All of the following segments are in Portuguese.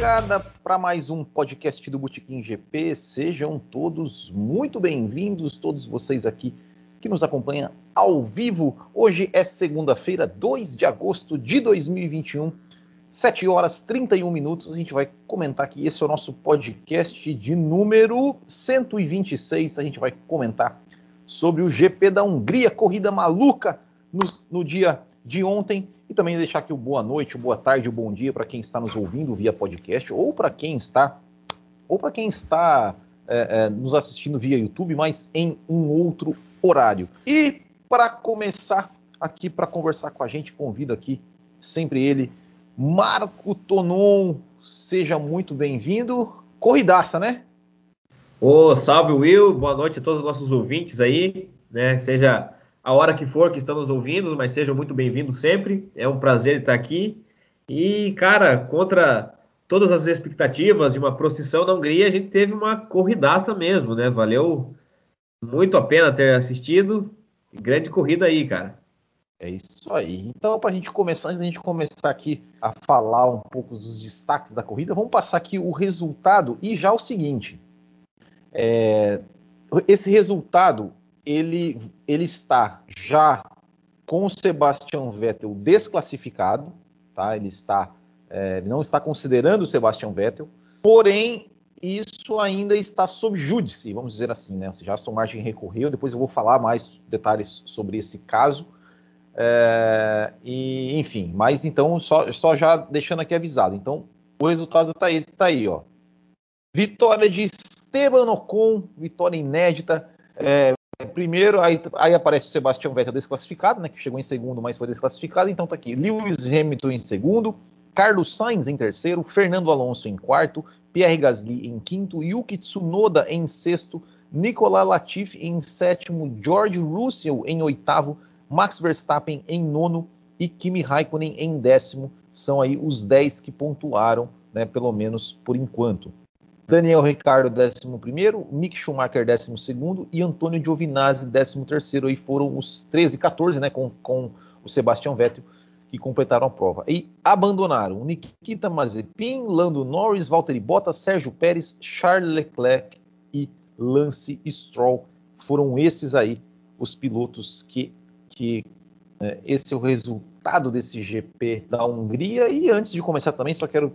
Largada para mais um podcast do Botequim GP. Sejam todos muito bem-vindos, todos vocês aqui que nos acompanham ao vivo. Hoje é segunda-feira, 2 de agosto de 2021, 7 horas 31 minutos. A gente vai comentar aqui. Esse é o nosso podcast de número 126. A gente vai comentar sobre o GP da Hungria, corrida maluca no, no dia de ontem e também deixar aqui o boa noite, boa tarde, o bom dia para quem está nos ouvindo via podcast ou para quem está ou para quem está é, é, nos assistindo via YouTube, mas em um outro horário. E para começar aqui para conversar com a gente, convido aqui sempre ele, Marco Tonon. Seja muito bem-vindo. Corridaça, né? Ô, salve Will, boa noite a todos os nossos ouvintes aí, né? Seja a hora que for que estão nos ouvindo, mas sejam muito bem-vindos sempre. É um prazer estar aqui. E, cara, contra todas as expectativas de uma procissão na Hungria, a gente teve uma corridaça mesmo, né? Valeu muito a pena ter assistido. Grande corrida aí, cara. É isso aí. Então, para a gente começar, antes da gente começar aqui a falar um pouco dos destaques da corrida, vamos passar aqui o resultado e já o seguinte. É, esse resultado ele, ele está já com o Sebastian Vettel desclassificado, tá? Ele está, é, não está considerando o Sebastian Vettel, porém isso ainda está sob júdice, vamos dizer assim, né? Já Aston Martin recorreu, depois eu vou falar mais detalhes sobre esse caso. É, e enfim, mas então só, só, já deixando aqui avisado. Então o resultado está aí, tá aí, ó. Vitória de Esteban Ocon, vitória inédita. É, primeiro, aí, aí, aparece o Sebastian Vettel desclassificado, né, que chegou em segundo, mas foi desclassificado. Então tá aqui, Lewis Hamilton em segundo, Carlos Sainz em terceiro, Fernando Alonso em quarto, Pierre Gasly em quinto, Yuki Tsunoda em sexto, Nicolas Latifi em sétimo, George Russell em oitavo, Max Verstappen em nono e Kimi Raikkonen em décimo. São aí os 10 que pontuaram, né, pelo menos por enquanto. Daniel Ricardo, 11, Mick Schumacher, 12 e Antônio Giovinazzi, 13. Aí foram os 13 e 14, né, com, com o Sebastian Vettel, que completaram a prova. E abandonaram Nikita Mazepin, Lando Norris, Valtteri Bottas, Sérgio Pérez, Charles Leclerc e Lance Stroll. Foram esses aí os pilotos que, que é, esse é o resultado desse GP da Hungria. E antes de começar também, só quero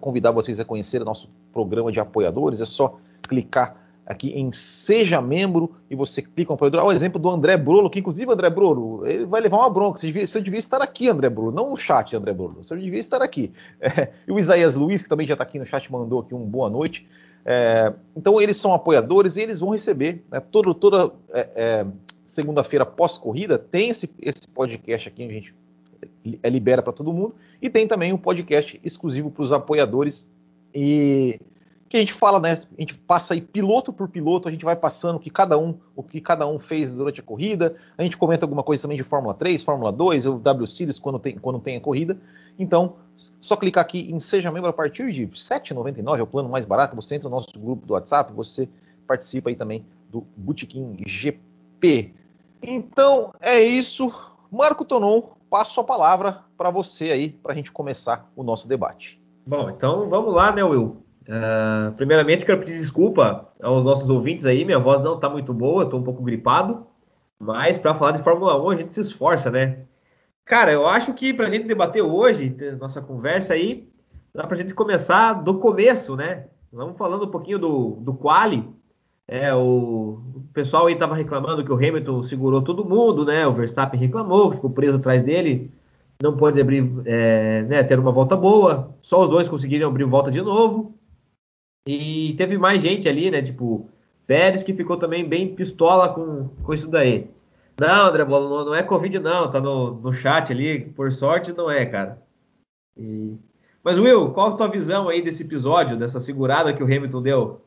convidar vocês a conhecer o nosso programa de apoiadores. É só clicar aqui em Seja Membro e você clica no apoiador. Olha o exemplo do André Brolo, que inclusive André Brolo, ele vai levar uma bronca. Você devia, você devia estar aqui, André Brolo, não no chat, André Brolo. Você devia estar aqui. É, e o Isaías Luiz, que também já está aqui no chat, mandou aqui um boa noite. É, então eles são apoiadores e eles vão receber né, todo, toda é, é segunda-feira pós-corrida tem esse, esse podcast aqui, a gente libera para todo mundo. E tem também um podcast exclusivo para os apoiadores e que a gente fala, né? A gente passa aí piloto por piloto, a gente vai passando o que cada um, o que cada um fez durante a corrida. A gente comenta alguma coisa também de Fórmula 3, Fórmula 2, o W Series quando tem, quando tem a corrida. Então, só clicar aqui em seja membro a partir de R$ 7,99, é o plano mais barato. Você entra no nosso grupo do WhatsApp, você participa aí também do Bootkin GP. Então, é isso. Marco Tonon, passo a palavra para você aí, para a gente começar o nosso debate. Bom, então vamos lá, né, Will? Uh, primeiramente, quero pedir desculpa aos nossos ouvintes aí, minha voz não está muito boa, estou um pouco gripado, mas para falar de Fórmula 1 a gente se esforça, né? Cara, eu acho que para a gente debater hoje, nossa conversa aí, dá para a gente começar do começo, né? Vamos falando um pouquinho do, do quali. É, o, pessoal aí estava reclamando que o Hamilton segurou todo mundo, né? O Verstappen reclamou, ficou preso atrás dele, não pôde abrir, é, né, ter uma volta boa. Só os dois conseguiram abrir volta de novo. E teve mais gente ali, né? Tipo, Pérez que ficou também bem pistola com, com isso daí. Não, André não é Covid, não. Tá no, no chat ali. Por sorte, não é, cara. E... Mas, Will, qual a tua visão aí desse episódio, dessa segurada que o Hamilton deu?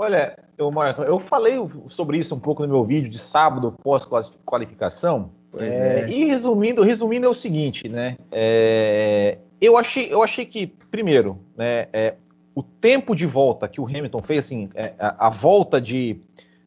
Olha, eu, Marco, eu falei sobre isso um pouco no meu vídeo de sábado pós-qualificação. É, é. E resumindo, resumindo é o seguinte, né? É, eu achei, eu achei que primeiro, né, é, o tempo de volta que o Hamilton fez, assim, é, a, a, volta de,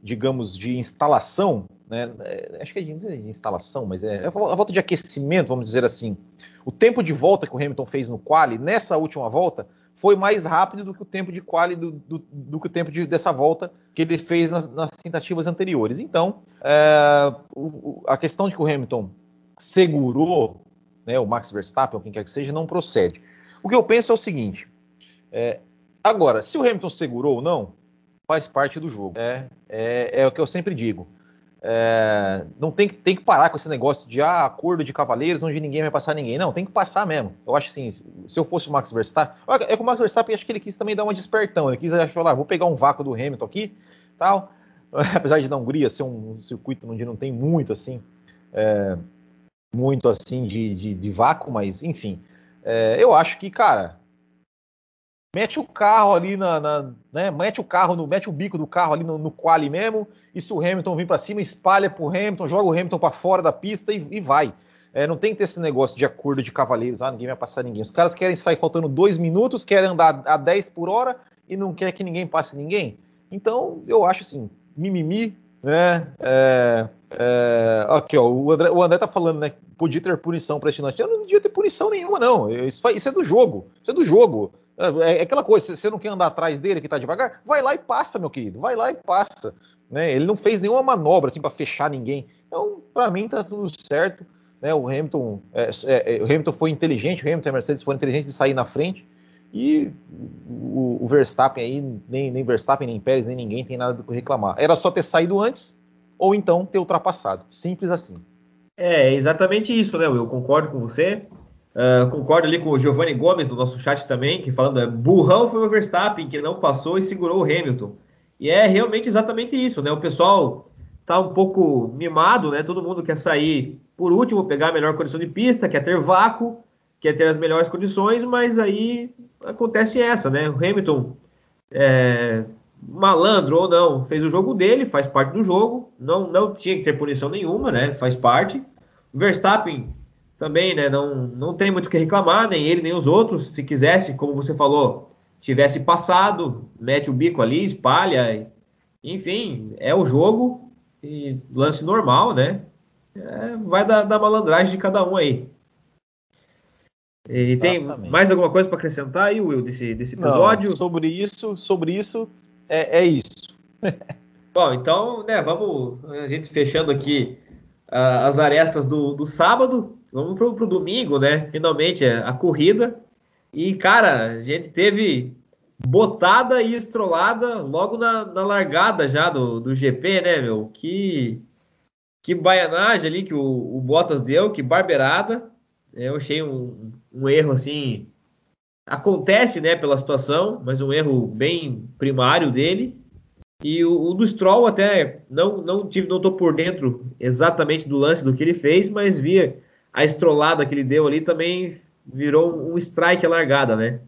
digamos, de instalação, né? É, acho que é de, de, instalação, mas é, é a volta de aquecimento, vamos dizer assim. O tempo de volta que o Hamilton fez no quali nessa última volta foi mais rápido do que o tempo de quali do, do, do que o tempo de, dessa volta que ele fez nas, nas tentativas anteriores. Então, é, o, a questão de que o Hamilton segurou né, o Max Verstappen, ou quem quer que seja, não procede. O que eu penso é o seguinte: é, agora, se o Hamilton segurou ou não, faz parte do jogo. É, é, é o que eu sempre digo. É, não tem, tem que parar com esse negócio de ah, acordo de cavaleiros onde ninguém vai passar ninguém. Não, tem que passar mesmo. Eu acho assim, se eu fosse o Max Verstappen, é que o Max Verstappen acho que ele quis também dar uma despertão. Ele quis achar lá, vou pegar um vácuo do Hamilton aqui, tal. Apesar de na Hungria ser um circuito onde não tem muito assim, é, muito assim de, de, de, vácuo, mas enfim, é, eu acho que cara, mete o carro ali na, na, né, mete o carro no, mete o bico do carro ali no, no quali mesmo, e se o Hamilton vir para cima, espalha pro Hamilton, joga o Hamilton para fora da pista e, e vai. É, não tem que ter esse negócio de acordo de cavaleiros, ah, ninguém vai passar ninguém. Os caras querem sair faltando dois minutos, querem andar a 10 por hora e não quer que ninguém passe ninguém. Então, eu acho assim, mimimi, né? É, é, aqui, ó, o André, o André tá falando, né? Podia ter punição para este Eu não devia ter punição nenhuma, não. Isso, isso é do jogo. Isso é do jogo. É, é aquela coisa, você não quer andar atrás dele que está devagar? Vai lá e passa, meu querido. Vai lá e passa. Né? Ele não fez nenhuma manobra assim para fechar ninguém. Então, para mim, tá tudo certo. Né? O Hamilton, é, é, é, o Hamilton foi inteligente, o Hamilton e a Mercedes foram inteligentes de sair na frente. E o, o Verstappen aí, nem, nem Verstappen, nem Pérez, nem ninguém tem nada do reclamar. Era só ter saído antes ou então ter ultrapassado. Simples assim. É exatamente isso, né? Eu concordo com você. Uh, concordo ali com o Giovanni Gomes do nosso chat também, que falando, é, burrão foi o Verstappen, que não passou e segurou o Hamilton. E é realmente exatamente isso, né? O pessoal tá um pouco mimado, né? Todo mundo quer sair por último, pegar a melhor condição de pista, quer ter vácuo, quer ter as melhores condições, mas aí acontece essa, né? O Hamilton, é, malandro ou não, fez o jogo dele, faz parte do jogo, não, não tinha que ter punição nenhuma, né? Faz parte. O Verstappen também, né, não, não tem muito o que reclamar, nem ele, nem os outros. Se quisesse, como você falou, tivesse passado, mete o bico ali, espalha. Enfim, é o jogo e lance normal, né? É, vai da, da, malandragem de cada um aí. E tem mais alguma coisa para acrescentar aí, Will, desse, desse episódio? Não, sobre isso, sobre isso, é, é isso. Bom, então, né, vamos a gente fechando aqui uh, as arestas do, do sábado. Vamos pro, pro domingo, né? Finalmente é, a corrida. E, cara, a gente teve botada e estrolada logo na, na largada já do, do GP, né, meu? Que, que baianagem ali que o, o Bottas deu, que barbeirada. Eu achei um, um erro assim. Acontece, né, pela situação, mas um erro bem primário dele. E o, o do Stroll até não não tive não tô por dentro exatamente do lance do que ele fez, mas via a estrolada que ele deu ali também virou um strike largada, né?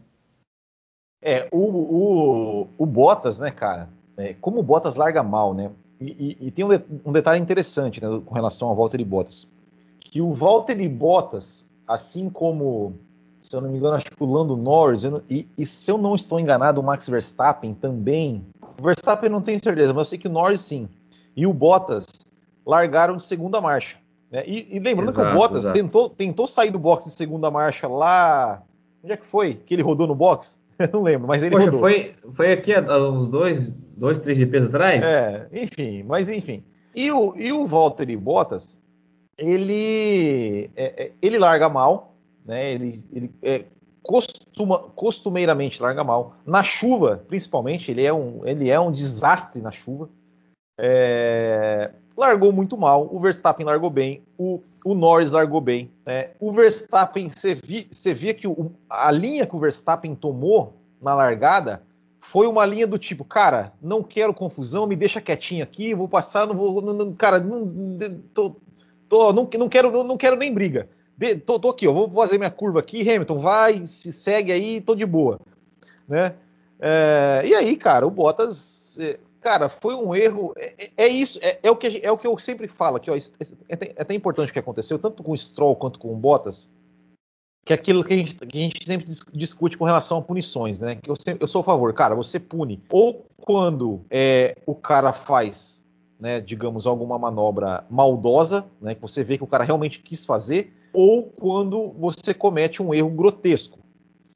É, o, o, o Bottas, né, cara? É, como o Bottas larga mal, né? E, e, e tem um, de, um, detalhe interessante né, com relação ao Valtteri Bottas. Que o Valtteri Bottas, assim como, se eu não me engano, acho que o Lando Norris, não, e, e, se eu não estou enganado, o Max Verstappen também. O Verstappen não tenho certeza, mas eu sei que o Norris sim. E o Bottas largaram de segunda marcha. Né? E, e, lembrando exato, que o Bottas tentou, tentou sair do box de segunda marcha lá. Onde é que foi? Que ele rodou no box? Eu não lembro, mas ele Poxa, rodou. Foi, foi aqui há uns dois, dois, três GPs atrás? É, enfim, mas enfim. E o, e o Valtteri Bottas, ele, é, é, ele larga mal, né? Ele, ele é, costuma, costumeiramente larga mal. Na chuva, principalmente, ele é um, ele é um desastre na chuva. É, largou muito mal, o Verstappen largou bem, o, o Norris largou bem. Né? O Verstappen, você via, via que o, a linha que o Verstappen tomou na largada foi uma linha do tipo, cara, não quero confusão, me deixa quietinho aqui, vou passar, não vou, não, cara, não, tô, tô, não, não quero, não, não, quero nem briga. De, tô, tô, aqui, vou fazer minha curva aqui, Hamilton, vai, se segue aí, tô de boa, né? É, e aí, cara, o Bottas é, cara, foi um erro. É, é, é isso, é, é, o que, é o que eu sempre falo aqui, ó. É, é, até importante o que aconteceu, tanto com o Stroll quanto com o Bottas, que é aquilo que a, gente, que a gente sempre discute com relação a punições, né? Que eu, sempre, eu sou a favor, cara, você pune. Ou quando é, o cara faz né, digamos, alguma manobra maldosa, né, que você vê que o cara realmente quis fazer, ou quando você comete um erro grotesco.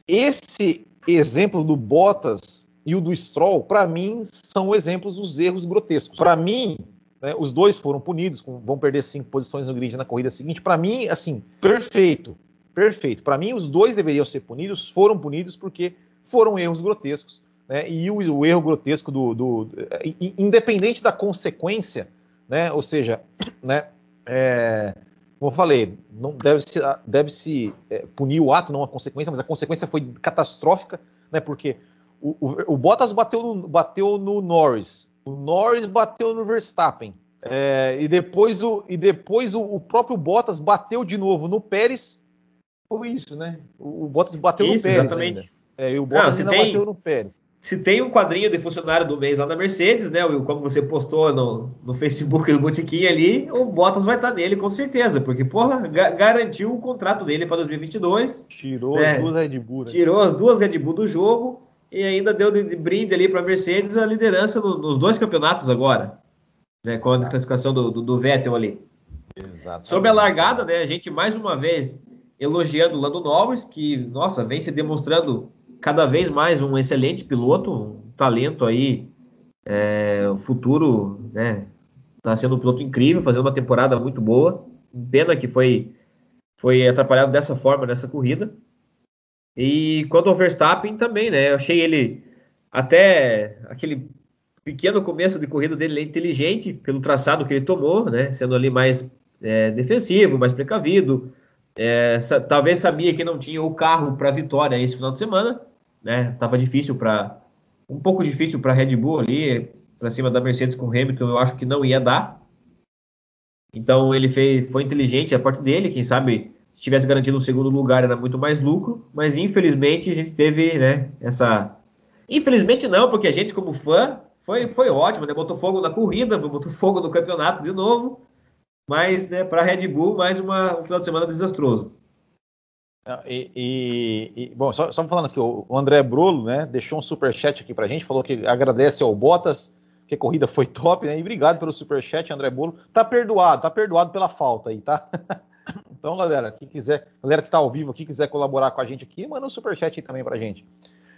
Esse exemplo do Bottas e o do Stroll, para mim, são exemplos dos erros grotescos. Para mim, né, os dois foram punidos, vão perder cinco posições no grid na corrida seguinte. Para mim, assim, perfeito, perfeito. Para mim, os dois deveriam ser punidos, foram punidos porque foram erros grotescos. Né, e o, o, erro grotesco do, do, independente da consequência, né, ou seja, né, é, como eu falei, não deve se, deve -se é, punir o ato, não a consequência, mas a consequência foi catastrófica, né, porque o, o, o Bottas bateu no, bateu no Norris, o Norris bateu no Verstappen. É, e depois, o, e depois o, o, próprio Bottas bateu de novo no Pérez. Foi isso, né? O, o Bottas bateu isso, no Pérez. Exatamente. É, e o Bottas Não, ainda tem, bateu no Pérez. Se tem um quadrinho de funcionário do mês lá na Mercedes, né, Will? Como você postou no, no Facebook do Botiquim ali, o Bottas vai estar nele com certeza, porque, porra, ga garantiu o contrato dele para 2022. Tirou né? as duas Red Bull. Né? Tirou as duas Red Bull do jogo e ainda deu de, de brinde ali para a Mercedes a liderança no, nos dois campeonatos agora, né, com a desclassificação do, do, do, Vettel ali. Exatamente. Sobre a largada, né, a gente mais uma vez elogiando o Lando Norris, que, nossa, vem se demonstrando cada vez mais um excelente piloto, um talento aí, é, futuro, né, tá sendo um piloto incrível, fazendo uma temporada muito boa, pena que foi, foi atrapalhado dessa forma nessa corrida, e quanto ao Verstappen também, né? Eu achei ele até aquele pequeno começo de corrida dele inteligente pelo traçado que ele tomou, né? Sendo ali mais é, defensivo, mais precavido. É, talvez sabia que não tinha o carro para vitória esse final de semana, né? Tava difícil para um pouco difícil para Red Bull ali para cima da Mercedes com Hamilton. Eu acho que não ia dar. Então ele fez, foi inteligente a parte dele, quem sabe se tivesse garantido um segundo lugar era muito mais lucro, mas infelizmente a gente teve né, essa. Infelizmente não, porque a gente, como fã, foi, foi ótimo, né? Botou fogo na corrida, botou fogo no campeonato de novo, mas né, para a Red Bull, mais uma, um final de semana desastroso. E, e, e, bom, só, só falando aqui, o André Brolo, né, deixou um super chat aqui pra gente, falou que agradece ao Bottas, que a corrida foi top, né? E obrigado pelo super chat, André Brolo. Tá perdoado, tá perdoado pela falta aí, tá? Então, galera, quem quiser, galera que está ao vivo aqui, quiser colaborar com a gente aqui, manda um superchat aí também pra gente.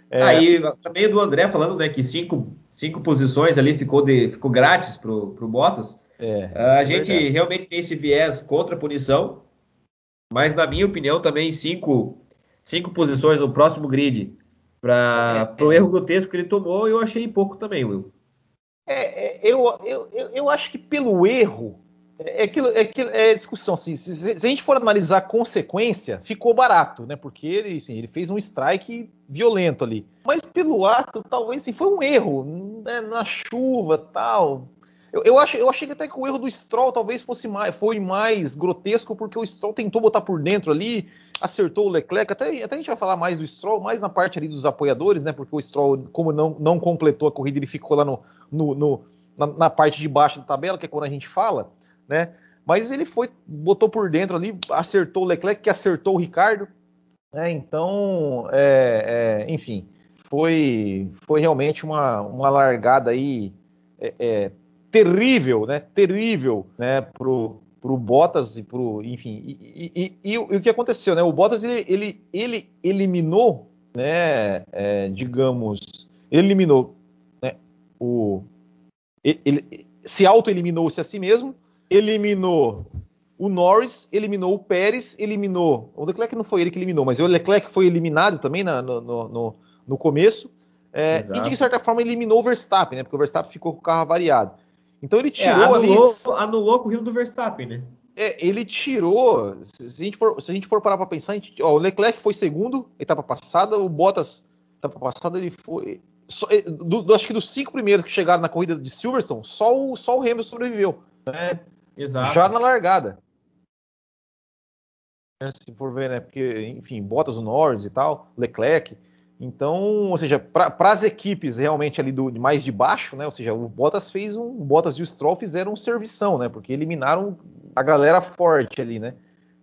É... Aí, também do André falando, né, que cinco, cinco posições ali ficou, de, ficou grátis pro, pro Bottas. É, a é gente verdade. realmente tem esse viés contra a punição, mas na minha opinião também cinco, cinco posições no próximo grid para é, o é. erro grotesco que ele tomou, eu achei pouco também, Will. É, é eu, eu, eu, eu acho que pelo erro é aquilo, é, aquilo, é discussão. Assim, se, se, a gente for analisar a consequência, ficou barato, né? Porque ele, assim, ele fez um strike violento ali. Mas pelo ato, talvez assim, foi um erro né? na chuva tal. Eu, eu, acho, eu achei até que o erro do Stroll talvez fosse mais, foi mais grotesco, porque o Stroll tentou botar por dentro ali, acertou o Leclerc. Até, até a gente vai falar mais do Stroll, mais na parte ali dos apoiadores, né? Porque o Stroll, como não, não completou a corrida, ele ficou lá no, no, no na, na parte de baixo da tabela, que é quando a gente fala né? Mas ele foi, botou por dentro ali, acertou o Leclerc, que acertou o Ricardo, né? Então, é, é, enfim, foi, foi realmente uma, uma largada aí é, é terrível, né? Terrível, né? Pro, pro Bottas e pro, enfim, e, e, e, e, o que aconteceu, né? O Bottas ele, ele, ele eliminou, né? É, digamos, eliminou, né? O ele, ele se auto-eliminou-se a si mesmo eliminou o Norris, eliminou o Pérez, eliminou. O Leclerc não foi ele que eliminou, mas o Leclerc foi eliminado também na, no, no, no, começo. É, e de certa forma eliminou o Verstappen, né? Porque o Verstappen ficou com o carro variado. Então ele é, tirou é, anulou, ali. Anulou a corrida do Verstappen, né? É, ele tirou. Se a gente for, se a gente for parar para pensar, gente, ó, o Leclerc foi segundo, etapa passada, o Bottas, etapa passada, ele foi. Só, é, do, do, acho que dos cinco primeiros que chegaram na corrida de Silverstone, só o, só o Hamilton sobreviveu. Né? Exato. já na largada. É, se for ver, né? Porque, enfim, Bottas, o Norris e tal, Leclerc. Então, ou seja, para as equipes realmente ali do mais de baixo, né? Ou seja, o Bottas fez um. O Bottas e o Stroll fizeram um servição, né? Porque eliminaram a galera forte ali, né?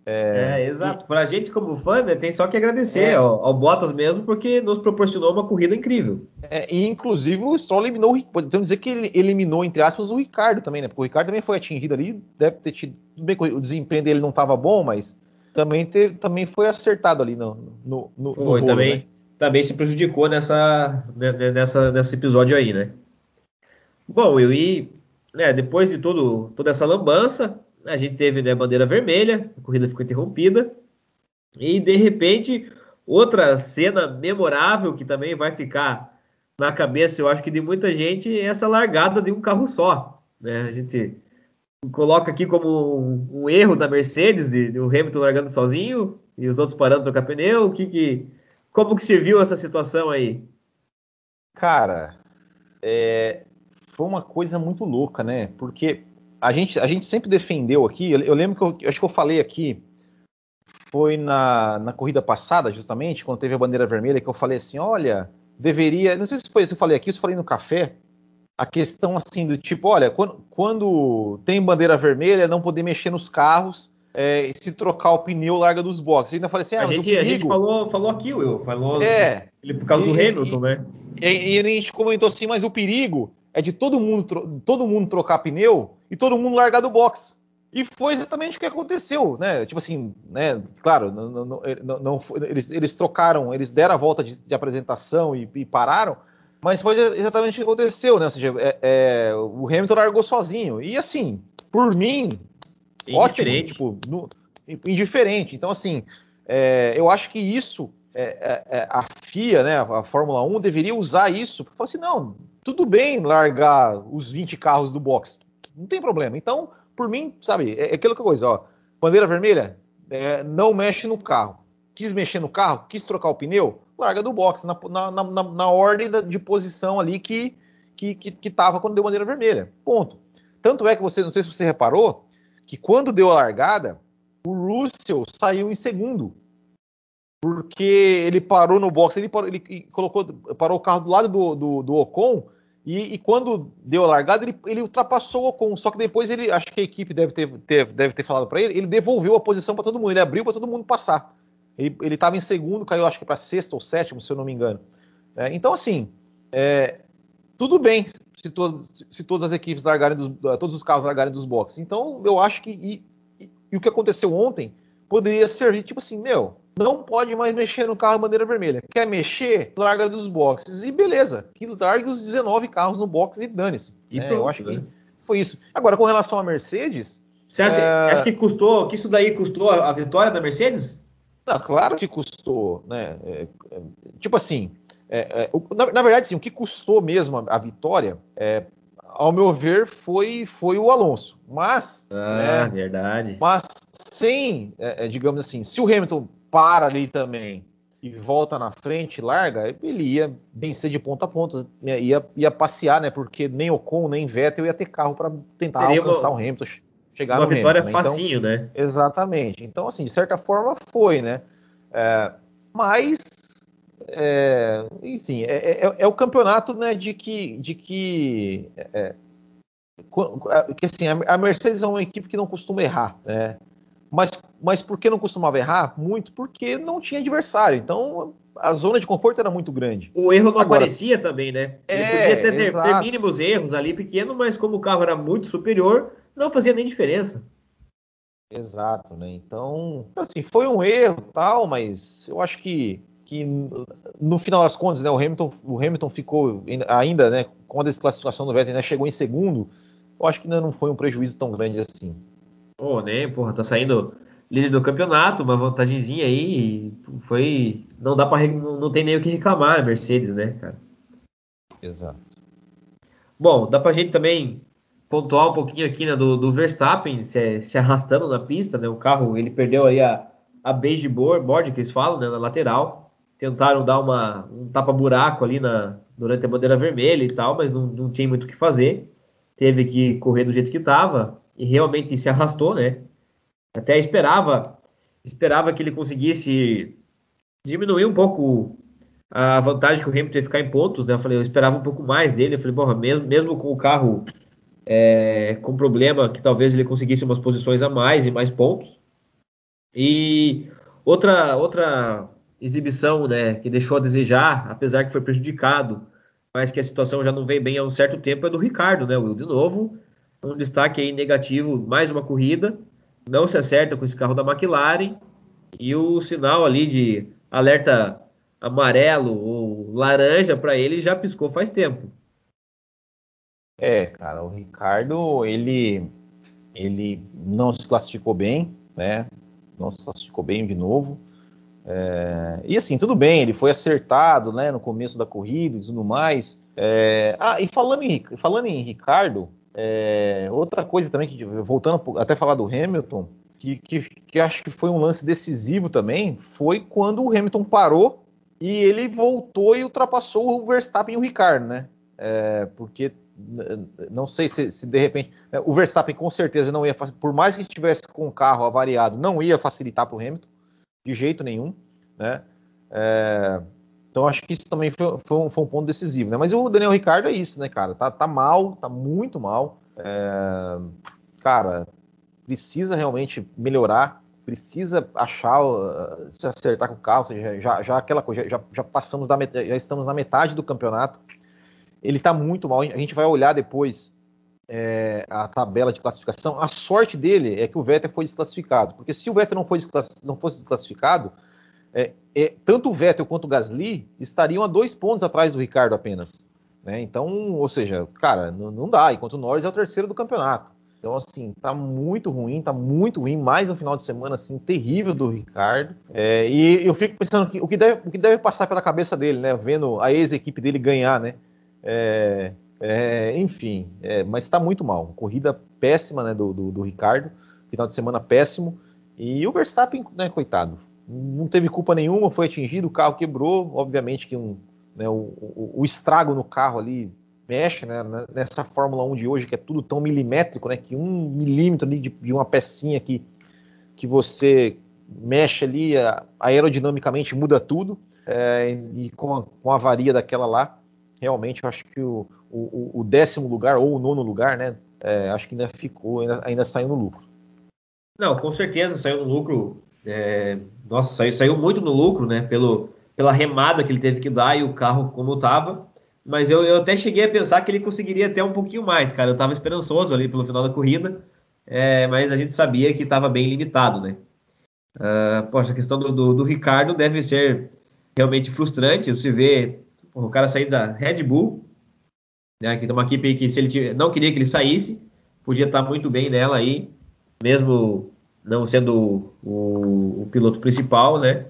É, é exato. E... Pra gente como fã, né, tem só que agradecer é. ao, ao, Bottas mesmo, porque nos proporcionou uma corrida incrível. É, e inclusive o Stroll eliminou, podemos dizer que ele eliminou, entre aspas, o Ricardo também, né? Porque o Ricardo também foi atingido ali, deve ter tido. Tudo bem que o desempenho dele não estava bom, mas também, teve, também foi acertado ali no, no, no, foi, no rolo, também, né? também se prejudicou nessa, nessa, nesse episódio aí, né? Bom, eu e né, depois de todo, toda essa lambança, a gente teve né, bandeira vermelha, a corrida ficou interrompida, e de repente, outra cena memorável que também vai ficar na cabeça, eu acho que de muita gente, é essa largada de um carro só. Né? A gente coloca aqui como um, um erro da Mercedes, de, de, o Hamilton largando sozinho e os outros parando para trocar pneu. Que, que, como que se viu essa situação aí? Cara, é, foi uma coisa muito louca, né? Porque a gente, a gente sempre defendeu aqui, eu, eu lembro que eu, eu, acho que eu falei aqui, foi na, na corrida passada, justamente, quando teve a bandeira vermelha, que eu falei assim, olha, deveria, não sei se foi se eu falei aqui, se eu falei no café, a questão assim do tipo, olha, quando, quando tem bandeira vermelha, não poder mexer nos carros, é, se trocar o pneu, larga dos boxes. Eu ainda falei assim, ah, a, gente, perigo... a gente falou, falou aqui, Will, falou é, ele por causa e, do Hamilton, e, né? E, e, a gente comentou assim, mas o perigo é de todo mundo, todo mundo trocar pneu e todo mundo largar do box. E foi exatamente o que aconteceu, né? Tipo assim, né? Claro, não, não, não, eles, eles, trocaram, eles deram a volta de, de apresentação e, e, pararam, mas foi exatamente o que aconteceu, né? Ou seja, é, é, o Hamilton largou sozinho. E assim, por mim, ótimo, tipo, no, indiferente. Então, assim, é, eu acho que isso é, é, é, a FIA, né, a Fórmula 1, deveria usar isso para falar assim: não, tudo bem largar os 20 carros do box, não tem problema. Então, por mim, sabe, é, é aquela coisa, ó, bandeira vermelha, é, não mexe no carro. Quis mexer no carro, quis trocar o pneu, larga do box, na, na, na, na ordem de posição ali que, que, que, que tava quando deu bandeira vermelha. Ponto. Tanto é que você, não sei se você reparou, que quando deu a largada, o Russell saiu em segundo porque ele parou no box, ele, parou, ele colocou, parou o carro do lado do, do, do Ocon e, e, quando deu a largada ele, ele, ultrapassou o Ocon. Só que depois ele, acho que a equipe deve ter, ter deve ter falado para ele, ele devolveu a posição para todo mundo, ele abriu para todo mundo passar. Ele estava em segundo, caiu acho que para sexto ou sétimo, se eu não me engano. É, então assim, é, tudo bem se, todos, se todas as equipes largarem dos, todos os carros largarem dos boxes. Então eu acho que e, e, e o que aconteceu ontem poderia servir tipo assim, meu não pode mais mexer no carro bandeira vermelha. Quer mexer? Larga dos boxes. E beleza, que largue os 19 carros no box e dane-se. É, eu acho que né? foi isso. Agora, com relação à Mercedes. Você acha, é... acha que custou, que isso daí custou a, a vitória da Mercedes? Não, claro que custou, né? É, é, tipo assim, é, é, na, na, verdade, sim, o que custou mesmo a, a vitória, ao meu ver, foi, foi o Alonso. Mas, ah, né, verdade. Mas sem, digamos assim, se o Hamilton para ali também e volta na frente, larga, ele ia vencer de ponta a ponta, ia, ia passear, né? Porque nem Ocon, nem Vettel ia ter carro para tentar Seria alcançar uma, o Hamilton, chegar uma no vitória Hamilton, né? facinho, então, né? Exatamente. Então, assim, de certa forma foi, né? É, mas, é, sim, é, é, é, o campeonato, né? De que, de que, é, é, que assim, a Mercedes é uma equipe que não costuma errar, né? Mas, mas por que não costumava errar? Muito porque não tinha adversário. Então a zona de conforto era muito grande. O erro não Agora, aparecia também, né? Ele é, podia ter, ter, mínimos erros ali pequeno, mas como o carro era muito superior, não fazia nem diferença. Exato, né? Então, assim, foi um erro tal, mas eu acho que, que no final das contas, né, o Hamilton, o Hamilton ficou ainda, né, com a desclassificação do Vettel, ainda chegou em segundo. Eu acho que ainda não foi um prejuízo tão grande assim. Pô, né, porra, tá saindo líder do campeonato, uma vantagemzinha aí, foi, não dá para não, não tem nem o que reclamar a Mercedes, né, cara? Exato. Bom, dá pra gente também pontuar um pouquinho aqui né, do, do Verstappen se, se, arrastando na pista, né? O carro, ele perdeu aí a, a beige board, board que eles falam, né, na lateral. Tentaram dar uma, um tapa-buraco ali na, durante a bandeira vermelha e tal, mas não, não tinha muito o que fazer. Teve que correr do jeito que estava e realmente se arrastou, né? Até esperava, esperava que ele conseguisse diminuir um pouco a vantagem que o Hamilton ia ficar em pontos, né? Eu falei, eu esperava um pouco mais dele. Eu falei, porra, mesmo, mesmo com o carro é, com problema, que talvez ele conseguisse umas posições a mais e mais pontos. E outra, outra exibição né, que deixou a desejar, apesar que foi prejudicado, mas que a situação já não vem bem há um certo tempo, é do Ricardo, né, Will? De novo, um destaque aí negativo, mais uma corrida, não se acerta com esse carro da McLaren, e o sinal ali de alerta amarelo ou laranja para ele já piscou faz tempo. É, cara, o Ricardo, ele, ele não se classificou bem, né? Não se classificou bem de novo. É, e assim, tudo bem, ele foi acertado né, no começo da corrida e tudo mais. É, ah, e falando em, falando em Ricardo, é, outra coisa também, que voltando até falar do Hamilton, que, que, que, acho que foi um lance decisivo também, foi quando o Hamilton parou e ele voltou e ultrapassou o Verstappen e o Ricardo, né? É, porque não sei se, se, de repente né, o Verstappen com certeza não ia, por mais que estivesse com o carro avariado, não ia facilitar para o Hamilton de jeito nenhum, né? É, então acho que isso também foi, foi, um, foi, um, ponto decisivo, né? Mas o Daniel Ricardo é isso, né, cara? Tá, tá mal, tá muito mal. É, cara, precisa realmente melhorar, precisa achar, uh, se acertar com o carro, seja, já, já aquela coisa, já, já passamos da já estamos na metade do campeonato. Ele tá muito mal. A gente vai olhar depois é, a tabela de classificação. A sorte dele é que o Vettel foi desclassificado, porque se o Vettel não, não fosse desclassificado, é, é, tanto o Vettel quanto o Gasly estariam a dois pontos atrás do Ricardo apenas. Né? Então, ou seja, cara, não, dá. Enquanto o Norris é o terceiro do campeonato. Então, assim, tá muito ruim, tá muito ruim. Mais um final de semana, assim, terrível do Ricardo. É, e eu fico pensando que o que, deve, o que deve passar pela cabeça dele, né? Vendo a ex-equipe dele ganhar, né? É, é, enfim, é, mas está muito mal. Corrida péssima né, do, do, do, Ricardo, final de semana péssimo. E o Verstappen, né, coitado, não teve culpa nenhuma, foi atingido, o carro quebrou. Obviamente que um, né, o, o, o, estrago no carro ali mexe né, nessa Fórmula 1 de hoje, que é tudo tão milimétrico, né, que um milímetro ali de, de uma pecinha que, que você mexe ali aerodinamicamente muda tudo. É, e com a, com a avaria daquela lá, realmente eu acho que o, o, o, décimo lugar ou o nono lugar, né? É, acho que ainda ficou, ainda, ainda, saiu no lucro. Não, com certeza saiu no lucro. É, nossa, saiu, saiu, muito no lucro, né? Pelo, pela remada que ele teve que dar e o carro como estava. Mas eu, eu, até cheguei a pensar que ele conseguiria até um pouquinho mais, cara. Eu estava esperançoso ali pelo final da corrida, é, mas a gente sabia que estava bem limitado, né? Uh, poxa, a questão do, do, do Ricardo deve ser realmente frustrante. Você vê o cara sair da Red Bull, né, que é uma equipe que se ele não queria que ele saísse, podia estar muito bem nela aí, mesmo não sendo o, o piloto principal, né?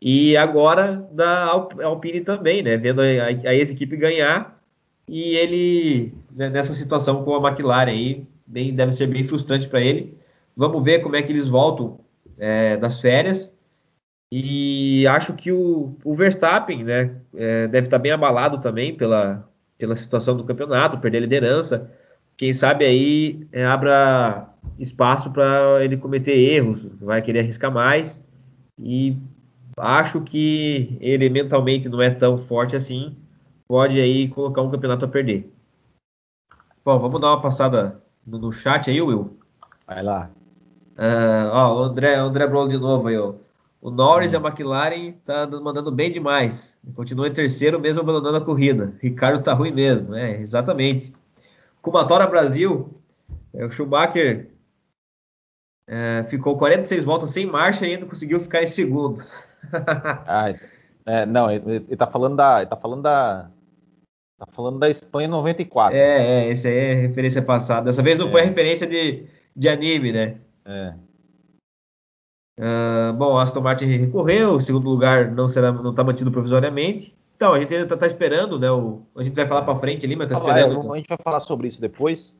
E agora da Alpine também, né? Vendo a, a ex-equipe ganhar e ele né, nessa situação com a McLaren aí, bem, deve ser bem frustrante para ele. Vamos ver como é que eles voltam é, das férias e acho que o, o Verstappen né, é, deve estar bem abalado também pela, pela situação do campeonato, perder a liderança. Quem sabe aí é, abra espaço para ele cometer erros, vai querer arriscar mais. E acho que ele mentalmente não é tão forte assim, pode aí colocar um campeonato a perder. Bom, vamos dar uma passada no, chat aí, Will. Vai lá. Uh, ó, o André, André Brolo de novo aí, ó. O Norris e a McLaren tá mandando bem demais. Continua em terceiro, mesmo abandonando a corrida. Ricardo tá ruim mesmo, é, exatamente. Kumatora Brasil, é, o Schumacher é, ficou 46 voltas sem marcha e ainda conseguiu ficar em segundo. ah, é, não, ele, ele tá falando da. Ele tá falando da. Tá falando da Espanha 94. É, é, esse aí é referência passada. Dessa vez não é. foi referência de, de anime, né? É. Uh, bom, Aston Martin recorreu, o segundo lugar não será, não está mantido provisoriamente. Então, a gente ainda está esperando, né? O, a gente vai falar para frente ali, mas está esperando. É, a gente vai falar sobre isso depois.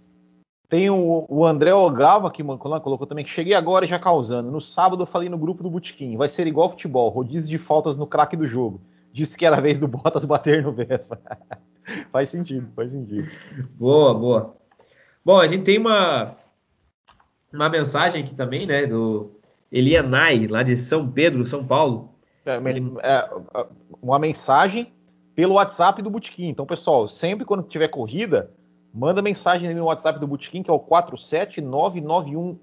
Tem o, o André Ogalva que colocou também, que cheguei agora já causando. No sábado eu falei no grupo do Butiquim, vai ser igual futebol, rodízio de faltas no craque do jogo. Disse que era a vez do Bottas bater no Vespa. faz sentido, faz sentido. Boa, boa. Bom, a gente tem uma, uma mensagem aqui também, né, do, Elianai, lá de São Pedro, São Paulo. É, é, uma mensagem pelo WhatsApp do Botequim. Então, pessoal, sempre quando tiver corrida, manda mensagem no WhatsApp do Botequim, que é o 4799191,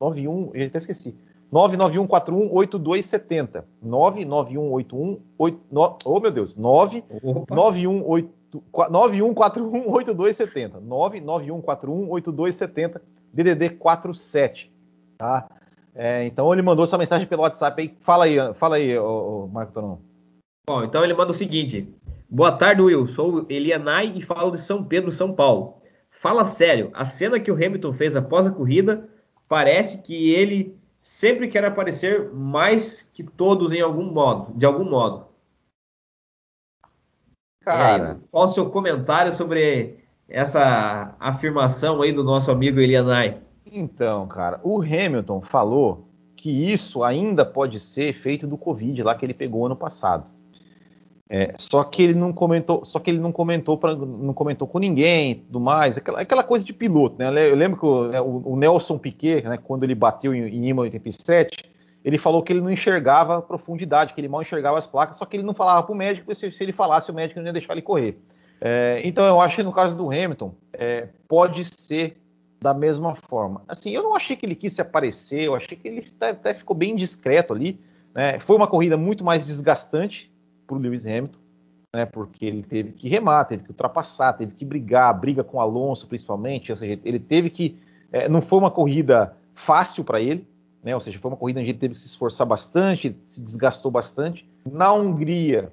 eu até esqueci. 991418270. 99181 Oh, meu Deus. 991418270. 991418270. DDD 47, tá? É, então ele mandou essa mensagem pelo WhatsApp aí. Fala aí, fala aí, ô, ô Marco Tonon. Bom, então ele manda o seguinte: Boa tarde, Will. Sou Elianai e falo de São Pedro, São Paulo. Fala sério, a cena que o Hamilton fez após a corrida parece que ele sempre quer aparecer mais que todos em algum modo, de algum modo. Cara, aí, qual o seu comentário sobre essa afirmação aí do nosso amigo Elianai? Então, cara, o Hamilton falou que isso ainda pode ser efeito do Covid lá que ele pegou ano passado. É, só que ele não comentou, só que ele não comentou pra, não comentou com ninguém, tudo mais, aquela, aquela coisa de piloto, né? Eu lembro que o, né, o, o Nelson Piquet, né, quando ele bateu em, em IMA 87, ele falou que ele não enxergava a profundidade, que ele mal enxergava as placas, só que ele não falava para o médico, se, se, ele falasse, o médico não ia deixar ele correr. É, então eu acho que no caso do Hamilton, é, pode ser da mesma forma. Assim, eu não achei que ele quis se aparecer, eu achei que ele até, até ficou bem discreto ali. Né? Foi uma corrida muito mais desgastante para o Lewis Hamilton, né, porque ele teve que remar, teve que ultrapassar, teve que brigar, briga com Alonso principalmente, ou seja, ele teve que. É, não foi uma corrida fácil para ele, né, ou seja, foi uma corrida onde ele teve que se esforçar bastante, se desgastou bastante. Na Hungria,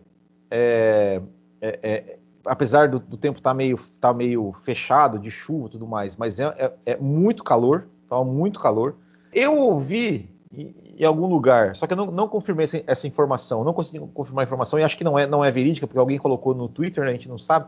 é, é, é apesar do, do tempo estar tá meio, tá meio fechado, de chuva e tudo mais, mas é, é, é muito calor, tá muito calor. Eu ouvi em, algum lugar. Só que eu não, não confirmei essa, essa, informação, não consegui confirmar a informação e acho que não é, não é verídica, porque alguém colocou no Twitter, né, a gente não sabe,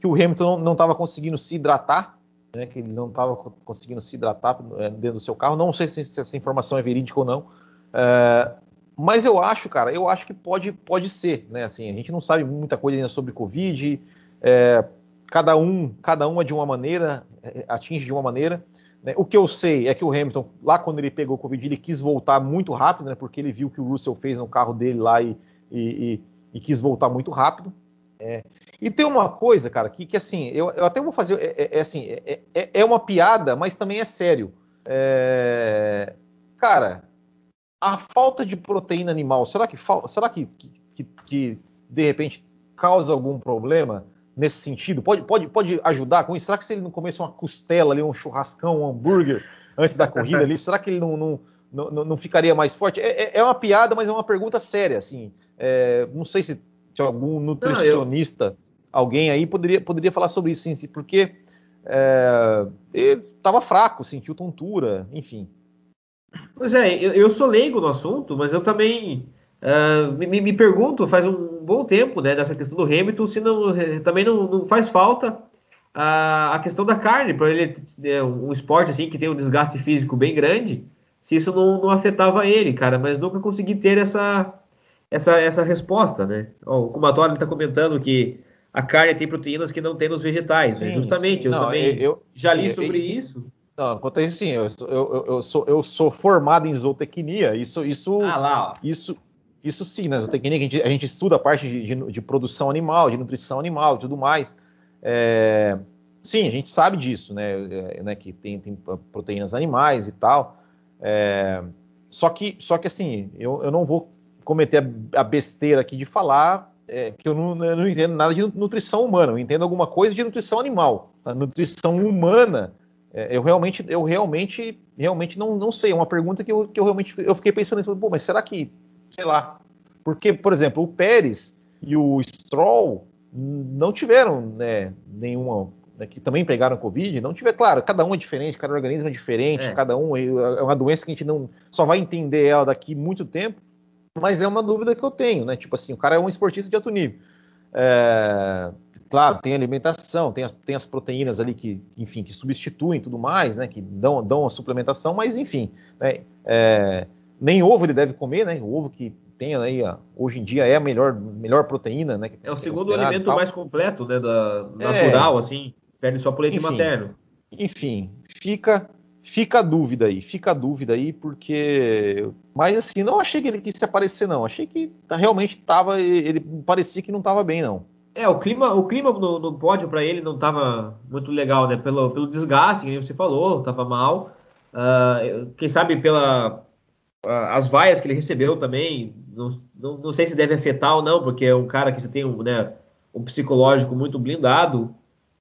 que o Hamilton não estava conseguindo se hidratar, né, que ele não estava conseguindo se hidratar é, dentro do seu carro. Não sei se, se essa informação é verídica ou não. É, mas eu acho, cara, eu acho que pode, pode ser, né? Assim, a gente não sabe muita coisa ainda sobre Covid. É, cada um, cada um é de uma maneira, é, atinge de uma maneira. Né? O que eu sei é que o Hamilton, lá quando ele pegou o Covid, ele quis voltar muito rápido, né? porque ele viu que o Russell fez no carro dele lá e, e, e, e quis voltar muito rápido. É. E tem uma coisa, cara, que, que assim, eu, eu até vou fazer, é, é, é assim, é, é, é, uma piada, mas também é sério. É, cara, a falta de proteína animal, será que, será que, que, que de repente causa algum problema? Nesse sentido? Pode, pode, pode ajudar com isso? Será que se ele não comesse uma costela ali, um churrascão, um hambúrguer antes da corrida ali, será que ele não, não, não, não ficaria mais forte? É, é, é, uma piada, mas é uma pergunta séria, assim. É, não sei se, se algum nutricionista, não, eu... alguém aí poderia, poderia falar sobre isso, sim, porque é, ele estava fraco, sentiu tontura, enfim. Pois é, eu, eu, sou leigo no assunto, mas eu também uh, me, me, pergunto, faz um bom tempo, né, dessa questão do Hamilton, se não, eh, também não, não faz falta a, a, questão da carne, para ele é, um esporte assim que tem um desgaste físico bem grande, se isso não, não afetava ele, cara, mas nunca consegui ter essa essa, essa resposta, né? o Kumatori está comentando que a carne tem proteínas que não tem nos vegetais, né? sim, né? Justamente, sim. eu não, também eu, já li sobre eu, isso. Não, acontece assim, eu, eu, eu, sou, eu sou formado em zootecnia, isso, isso, ah, lá, isso, isso sim, na zootecnia a gente, a gente estuda a parte de, de, de, produção animal, de nutrição animal e tudo mais. É, sim, a gente sabe disso, né, é, né que tem, tem, proteínas animais e tal. É, só que, só que assim, eu, eu não vou cometer a, a besteira aqui de falar é, que eu não, eu não, entendo nada de nutrição humana, eu entendo alguma coisa de nutrição animal. A nutrição humana, é, eu realmente, eu realmente, realmente não, não sei. É uma pergunta que eu, que eu realmente eu fiquei pensando nisso, pô, mas será que lá. Porque, por exemplo, o Pérez e o Stroll não tiveram né, nenhuma. Né, que também pegaram Covid, não tiver, claro, cada um é diferente, cada organismo é diferente, é. cada um é, uma doença que a gente não só vai entender ela daqui muito tempo, mas é uma dúvida que eu tenho, né? Tipo assim, o cara é um esportista de alto nível. É, claro, tem alimentação, tem as, tem as, proteínas ali que, enfim, que substituem tudo mais, né? Que dão, dão a suplementação, mas enfim, né, é, nem ovo ele deve comer, né? O ovo que tem aí, hoje em dia é a melhor, melhor proteína, né? é o segundo alimento mais completo, né? Da, natural, é, assim, perde só por leite enfim, materno. Enfim, fica fica a dúvida aí, fica a dúvida aí, porque. Mas assim, não achei que ele quis se aparecer, não. Achei que tá, realmente tava. Ele parecia que não tava bem, não. É, o clima, o clima no, no pódio para ele não tava muito legal, né? Pelo, pelo desgaste, que você falou, tava mal. Uh, quem sabe pela as vaias que ele recebeu também, não, não, não, sei se deve afetar ou não, porque é um cara que você tem um, né, um psicológico muito blindado,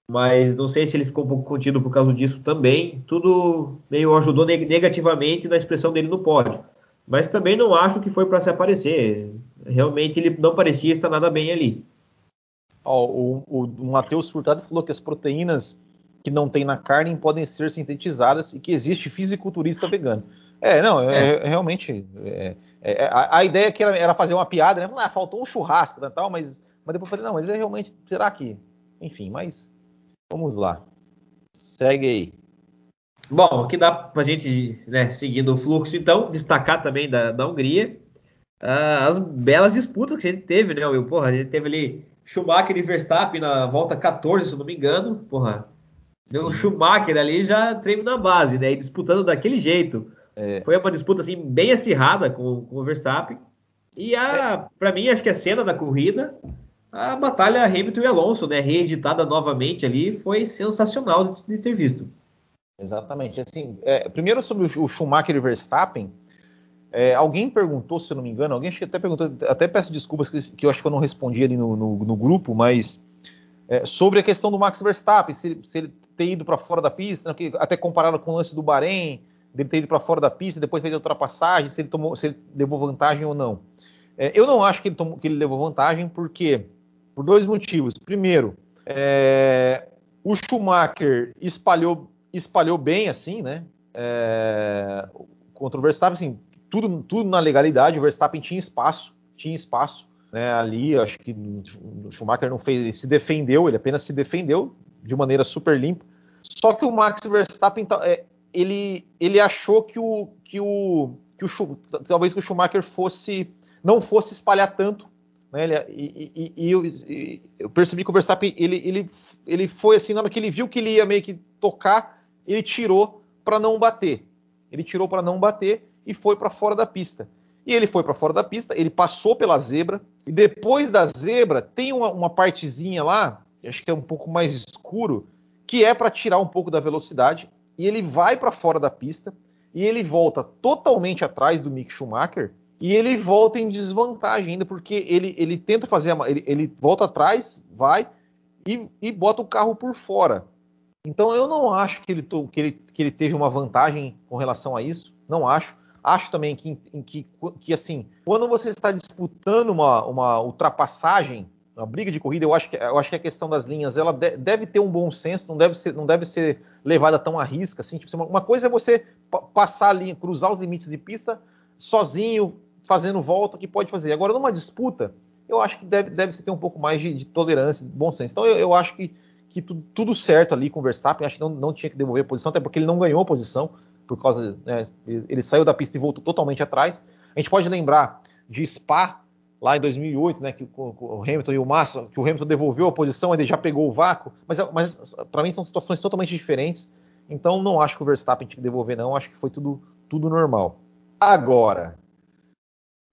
mas não sei se ele ficou um pouco contido por causa disso também. Tudo meio ajudou negativamente na expressão dele no pódio. Mas também não acho que foi para se aparecer. Realmente ele não parecia estar nada bem ali. Oh, o, o, o Matheus Furtado falou que as proteínas que não tem na carne podem ser sintetizadas e que existe fisiculturista vegano. É, não, é, é realmente. É, é, a, a, ideia que era, era, fazer uma piada, né? Ah, faltou um churrasco né, tal, mas, mas depois eu falei, não, mas é realmente. Será que. Enfim, mas. Vamos lá. Segue aí. Bom, aqui dá pra gente, né, seguindo o fluxo, então, destacar também da, da Hungria uh, as belas disputas que a gente teve, né, Will? Porra, a gente teve ali Schumacher e Verstappen na volta 14, se eu não me engano. Porra, o Schumacher ali já treino na base, né? E disputando daquele jeito. É. Foi uma disputa assim bem acirrada com, com o Verstappen. E a, é. para mim, acho que a cena da corrida, a batalha Hamilton e Alonso, né, reeditada novamente ali, foi sensacional de, ter visto. Exatamente. Assim, é, primeiro sobre o Schumacher e Verstappen, é, alguém perguntou, se eu não me engano, alguém acho que até perguntou, até peço desculpas que, que eu acho que eu não respondi ali no, no, no grupo, mas é, sobre a questão do Max Verstappen, se, se ele ter ido para fora da pista, né, até comparado com o lance do Bahrein, dele ter ido para fora da pista, depois fez a ultrapassagem, se ele, tomou, se ele levou vantagem ou não. É, eu não acho que ele, tomou, que ele levou vantagem, porque por dois motivos. Primeiro, é, o Schumacher espalhou, espalhou bem, assim, né? É, contra o Verstappen, assim, tudo, tudo na legalidade. O Verstappen tinha espaço, tinha espaço né, ali. Acho que o Schumacher não fez, ele se defendeu, ele apenas se defendeu de maneira super limpa. Só que o Max Verstappen tá, é, ele, ele achou que o, que o, que o talvez que o Schumacher fosse não fosse espalhar tanto, né? Ele, e, e, e, eu, e, eu, percebi que o Verstappen ele, ele, ele foi assim na hora que ele viu que ele ia meio que tocar, ele tirou para não bater. Ele tirou para não bater e foi para fora da pista. E ele foi para fora da pista, ele passou pela zebra e depois da zebra tem uma, uma partezinha lá, acho que é um pouco mais escuro, que é para tirar um pouco da velocidade e ele vai para fora da pista e ele volta totalmente atrás do Mick Schumacher e ele volta em desvantagem ainda porque ele, ele tenta fazer a, ele, ele, volta atrás, vai e, e, bota o carro por fora. Então eu não acho que ele, que, ele, que ele teve uma vantagem com relação a isso, não acho. Acho também que, que, que assim, quando você está disputando uma, uma ultrapassagem uma briga de corrida, eu acho que, eu acho que a questão das linhas ela de, deve ter um bom senso, não deve ser, não deve ser levada tão à risca. Assim, tipo, uma coisa é você passar a linha, cruzar os limites de pista sozinho, fazendo volta, que pode fazer. Agora, numa disputa, eu acho que deve, deve ter um pouco mais de, de tolerância, de bom senso. Então, eu, eu acho que, que tudo, tudo, certo ali com o Verstappen, acho que não, não tinha que devolver a posição, até porque ele não ganhou a posição, por causa. Né, ele saiu da pista e voltou totalmente atrás. A gente pode lembrar de Spa lá em 2008, né, que o, Hamilton e o Massa, que o Hamilton devolveu a posição, ele já pegou o vácuo, mas, mas para mim são situações totalmente diferentes. Então não acho que o Verstappen tinha que devolver, não. Acho que foi tudo, tudo normal. Agora,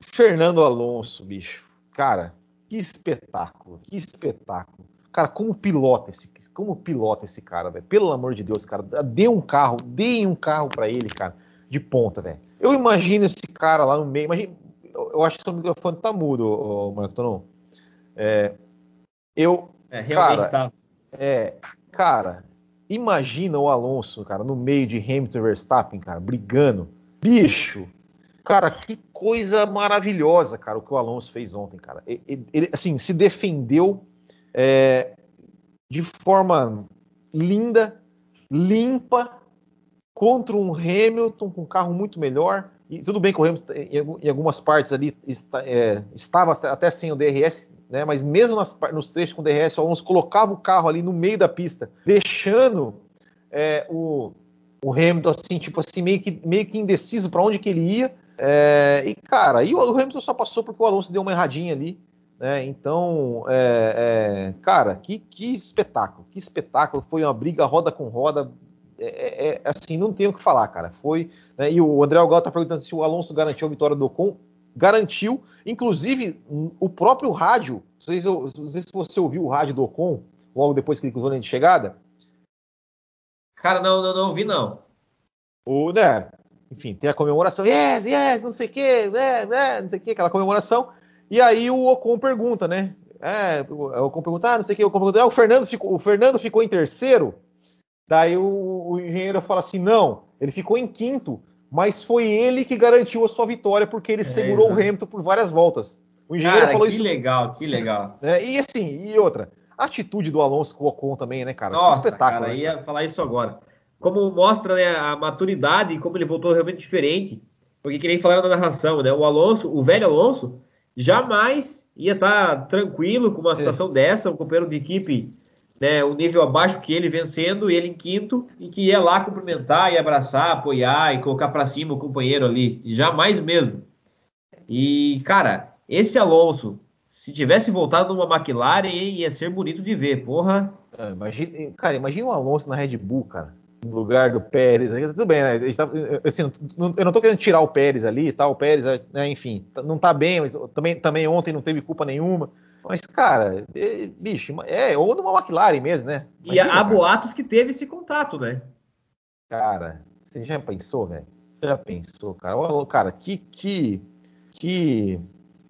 Fernando Alonso, bicho, cara, que espetáculo, que espetáculo. Cara, como pilota esse, como pilota esse cara, velho? Pelo amor de Deus, cara, dê um carro, dê um carro para ele, cara, de ponta, velho. Eu imagino esse cara lá no meio, imagina, eu acho que seu microfone tá mudo, Marco Tonon. É, eu. É, realmente cara, tá. É, cara, imagina o Alonso, cara, no meio de Hamilton e Verstappen, cara, brigando. Bicho, cara, que coisa maravilhosa, cara, o que o Alonso fez ontem, cara. Ele, ele assim, se defendeu é, de forma linda, limpa, contra um Hamilton com um carro muito melhor. E tudo bem que o Hamilton, em, algumas partes ali, está, é, estava até sem o DRS, né? mas mesmo nas, nos trechos com DRS, o Alonso colocava o carro ali no meio da pista, deixando é, o, o Hamilton assim, tipo assim, meio que, meio que indeciso para onde que ele ia. É, e cara, aí o, o Hamilton só passou porque o Alonso deu uma erradinha ali. Né? Então, é, é, cara, que, que espetáculo, que espetáculo! Foi uma briga roda com roda, é, é, assim, não tenho o que falar, cara. Foi. Né, e o André Algal tá perguntando se o Alonso garantiu a vitória do Ocon. Garantiu, inclusive o próprio rádio. Não sei, se, não sei se você ouviu o rádio do Ocon logo depois que ele cruzou a linha de chegada. Cara, não, não, não ouvi, não. O, né, enfim, tem a comemoração, yes, yes, não sei o que, é, é, não sei o que, aquela comemoração. E aí o Ocon pergunta, né? É, o Ocon pergunta, ah, não sei o que, o Ocon pergunta, ah, o Fernando ficou, o Fernando ficou em terceiro. Daí o, o engenheiro fala assim, não, ele ficou em quinto, mas foi ele que garantiu a sua vitória porque ele é, segurou exatamente. o Hamilton por várias voltas. O engenheiro cara, falou que isso. Que legal, que legal. É, e assim, e outra, a atitude do Alonso com o Ocon também, né, cara? Nossa, espetáculo. Cara, né? ia falar isso agora. Como mostra né, a maturidade e como ele voltou realmente diferente. Porque que nem falaram na narração, né? O Alonso, o velho Alonso, jamais ia estar tá tranquilo com uma situação é. dessa, um companheiro de equipe, né, um nível abaixo que ele vencendo, ele em quinto, e que ia lá cumprimentar e abraçar, apoiar e colocar para cima o companheiro ali. Jamais mesmo. E, cara, esse Alonso, se tivesse voltado numa McLaren, ia ser bonito de ver, porra. É, imagina, cara, imagina um Alonso na Red Bull, cara no lugar do Pérez. Tudo bem, né? Tá, assim, eu não tô querendo tirar o Pérez ali e tal. O Pérez, né, enfim, tá, não tá bem, mas também, também ontem não teve culpa nenhuma. Mas, cara, é, bicho, é, ou numa McLaren mesmo, né? Imagina, e há cara. boatos que teve esse contato, né? Cara, você já pensou, velho? Já pensou, cara? Olha, cara, que, que, que,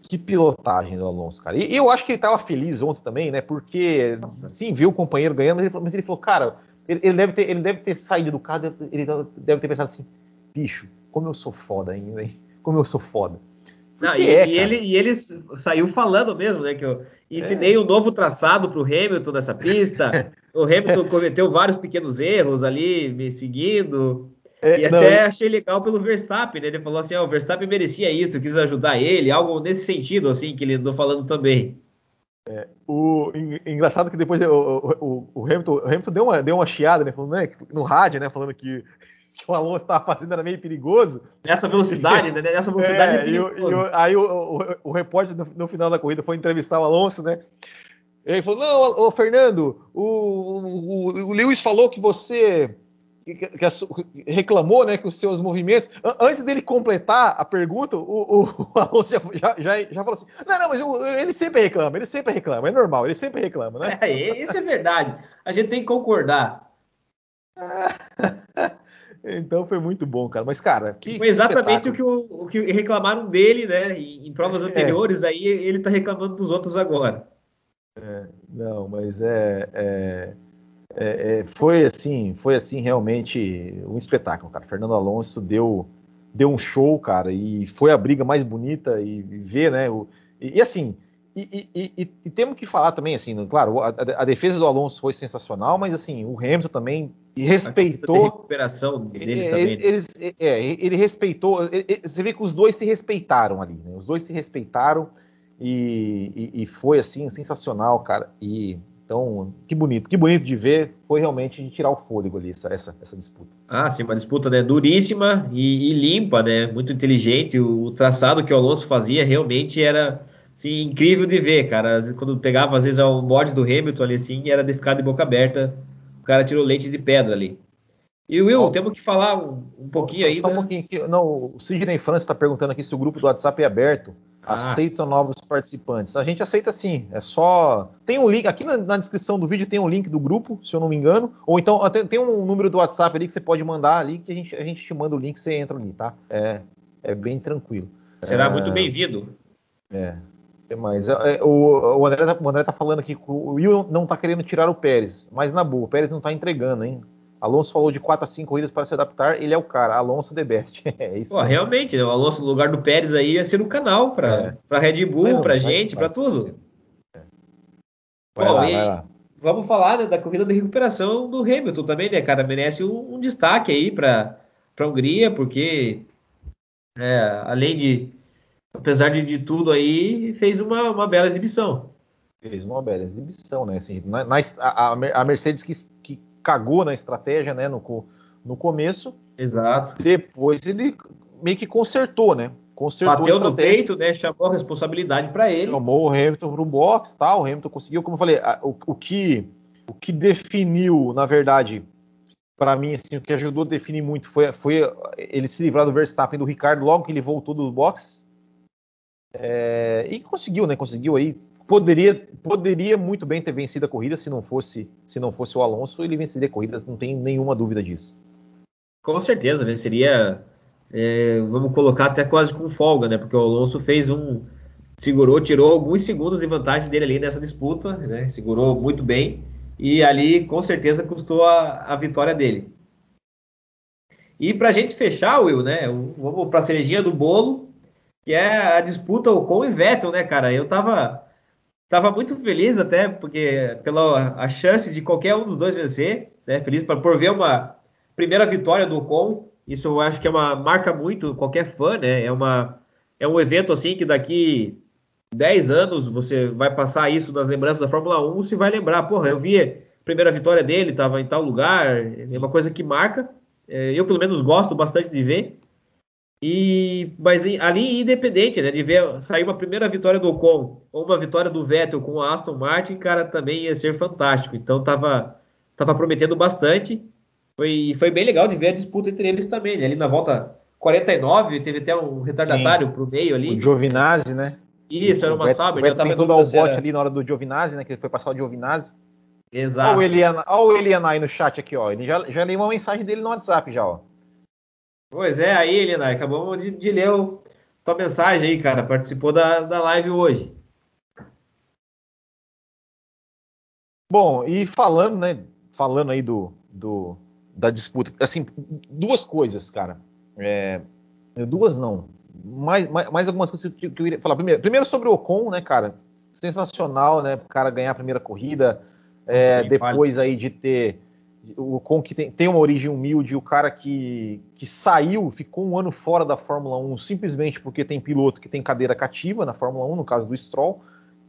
que pilotagem do Alonso, cara. E eu acho que ele tava feliz ontem também, né? Porque, Nossa. sim, viu o companheiro ganhando, mas ele, mas ele falou, cara ele, ele, deve ter, ele deve ter saído do carro, ele deve ter pensado assim, bicho, como eu sou foda ainda, hein? Como eu sou foda. Não, e, é, e, ele, e ele saiu falando mesmo, né? Que eu ensinei é. um novo traçado para o Hamilton nessa pista. o Hamilton cometeu vários pequenos erros ali, me seguindo. É, e até não, achei legal pelo Verstappen, né? Ele falou assim: ó, oh, o Verstappen merecia isso, eu quis ajudar ele, algo nesse sentido, assim, que ele andou falando também. É, o engraçado que depois o, o, o, Hamilton, o Hamilton deu uma, deu uma chiada, né, falando, né, no rádio, né, falando que, que o Alonso estava fazendo era meio perigoso. Nessa velocidade, né? Nessa velocidade é, é perigoso. E, e, aí o, o, repórter no, no, final da corrida foi entrevistar o Alonso, né? Ele falou: Não, ô, Fernando, o, o Lewis falou que você que, que, reclamou né, que os seus movimentos. Antes dele completar a pergunta, o, o, o Alonso já, já, já, já, falou assim: não, não, mas eu, ele sempre reclama, ele sempre reclama, é normal, ele sempre reclama, né? É, isso é verdade. A gente tem que concordar. então foi muito bom, cara. Mas, cara, que, foi exatamente o que, o, o que, reclamaram dele, né? Em, em provas é. anteriores, aí ele tá reclamando dos outros agora. É, não, mas é, é é, é, foi assim, foi assim realmente um espetáculo, cara. Fernando Alonso deu, deu um show, cara, e foi a briga mais bonita e, e ver, né? O, e, e, assim, e, e, temos que falar também, assim, claro, a, a, defesa do Alonso foi sensacional, mas assim, o Hamilton também respeitou. A recuperação dele é, também. Eles, é, ele respeitou. Ele, você vê que os dois se respeitaram ali, né? Os dois se respeitaram e, foi assim sensacional, cara. E então, que bonito, que bonito de ver. Foi realmente de tirar o fôlego ali, essa, essa, essa disputa. Ah, sim, uma disputa né, duríssima e, e, limpa, né? Muito inteligente. O, o, traçado que o Alonso fazia realmente era assim, incrível de ver, cara. Quando pegava, às vezes, o bode do Hamilton ali, assim, era de ficar de boca aberta. O cara tirou leite de pedra ali. E Will, temos que falar um, um pouquinho só, aí. Só um pouquinho aqui. Não, o Sidney França está perguntando aqui se o grupo do WhatsApp é aberto. Ah. Aceitam novos participantes. A gente aceita sim. É só. Tem um link. Aqui na, na, descrição do vídeo tem um link do grupo, se eu não me engano. Ou então tem, tem um número do WhatsApp ali que você pode mandar ali, que a gente, a gente te manda o link e você entra ali, tá? É, é bem tranquilo. Será é... muito bem-vindo. É. Mas é, é, o, o, André tá, o André tá falando aqui que o Will não tá querendo tirar o Pérez. Mas na boa, o Pérez não tá entregando, hein? Alonso falou de 4 a 5 corridas para se adaptar, ele é o cara, Alonso the best. é isso. Pô, realmente, o Alonso no lugar do Pérez aí ia ser o canal para é. Red Bull, para gente, para tudo. É. Vai Bom, lá, vai lá. Vamos falar né, da corrida de recuperação do Hamilton também, né, cara? Merece um, um destaque aí para a Hungria, porque é, além de, apesar de, de tudo aí, fez uma, uma bela exibição. Fez uma bela exibição, né? Assim, na, na a, a, Mercedes que, que cagou na estratégia, né, no, no começo. Exato. Depois ele meio que consertou, né? Consertou Bateu no peito, né? Chamou a responsabilidade para ele. Chamou o Hamilton para o box, tal. O Hamilton conseguiu, como eu falei, o, o, que o que definiu, na verdade, para mim, assim, o que ajudou a definir muito foi, foi ele se livrar do Verstappen do Ricardo logo que ele voltou do box. É, e conseguiu, né? Conseguiu aí poderia, poderia muito bem ter vencido a corrida se não fosse se não fosse o Alonso, ele venceria a corrida, não tem nenhuma dúvida disso. Com certeza, venceria é, vamos colocar até quase com folga, né? Porque o Alonso fez um. Segurou, tirou alguns segundos de vantagem dele ali nessa disputa, né? Segurou muito bem. E ali, com certeza, custou a, a vitória dele. E para a gente fechar, Will, né? Vamos para a cerejinha do bolo, que é a disputa com o Vettel, né, cara? Eu tava, tava muito feliz até, porque pela a chance de qualquer um dos dois vencer, né? Feliz para por ver uma primeira vitória do Ocon isso eu acho que é uma marca muito qualquer fã, né? É uma é um evento assim que daqui 10 anos você vai passar isso nas lembranças da Fórmula 1, você vai lembrar, porra, eu vi a primeira vitória dele, estava em tal lugar, é uma coisa que marca. É, eu pelo menos gosto bastante de ver. E mas ali independente, né, de ver sair uma primeira vitória do Ocon ou uma vitória do Vettel com a Aston Martin, cara, também ia ser fantástico. Então tava tava prometendo bastante. Foi, foi bem legal de ver a disputa entre eles também. Né? Ali na volta 49, teve até um retardatário Sim. pro meio ali. O Giovinazzi, né? Isso, era uma Sauber. O Beto tentou dar o bote ali na hora do Giovinazzi, né? Que foi passar o Giovinazzi. Exato. Olha o Eliana, olha o Eliana aí no chat aqui, ó. Ele já, já leu uma mensagem dele no WhatsApp já, ó. Pois é, aí, Eliana, acabamos de, de ler o, tua mensagem aí, cara. Participou da, da live hoje. Bom, e falando, né? Falando aí do, do, da disputa. Assim, duas coisas, cara. É, duas não. Mais, mais, mais, algumas coisas que, que eu iria falar. Primeiro, primeiro sobre o Ocon, né, cara? Sensacional, né? O cara ganhar a primeira corrida. É, depois aí de ter o Ocon que tem, tem, uma origem humilde, o cara que, que saiu, ficou um ano fora da Fórmula 1 simplesmente porque tem piloto que tem cadeira cativa na Fórmula 1, no caso do Stroll,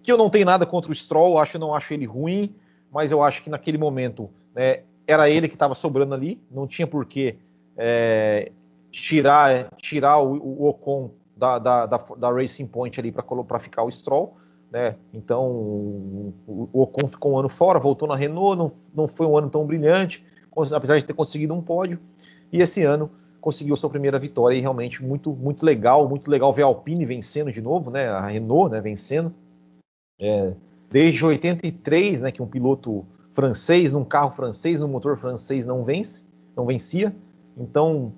que eu não tenho nada contra o Stroll, acho não acho ele ruim, mas eu acho que naquele momento né, era ele que estava sobrando ali, não tinha por que é, tirar, tirar o, o Ocon da, da, da, da, Racing Point ali para ficar o Stroll. Né? Então o, Ocon ficou um ano fora, voltou na Renault, não, não foi um ano tão brilhante, apesar de ter conseguido um pódio. E esse ano conseguiu sua primeira vitória e realmente muito, muito legal, muito legal ver a Alpine vencendo de novo, né? A Renault, né? Vencendo. É, desde 83, né? Que um piloto francês, num carro francês, num motor francês não vence, não vencia. Então,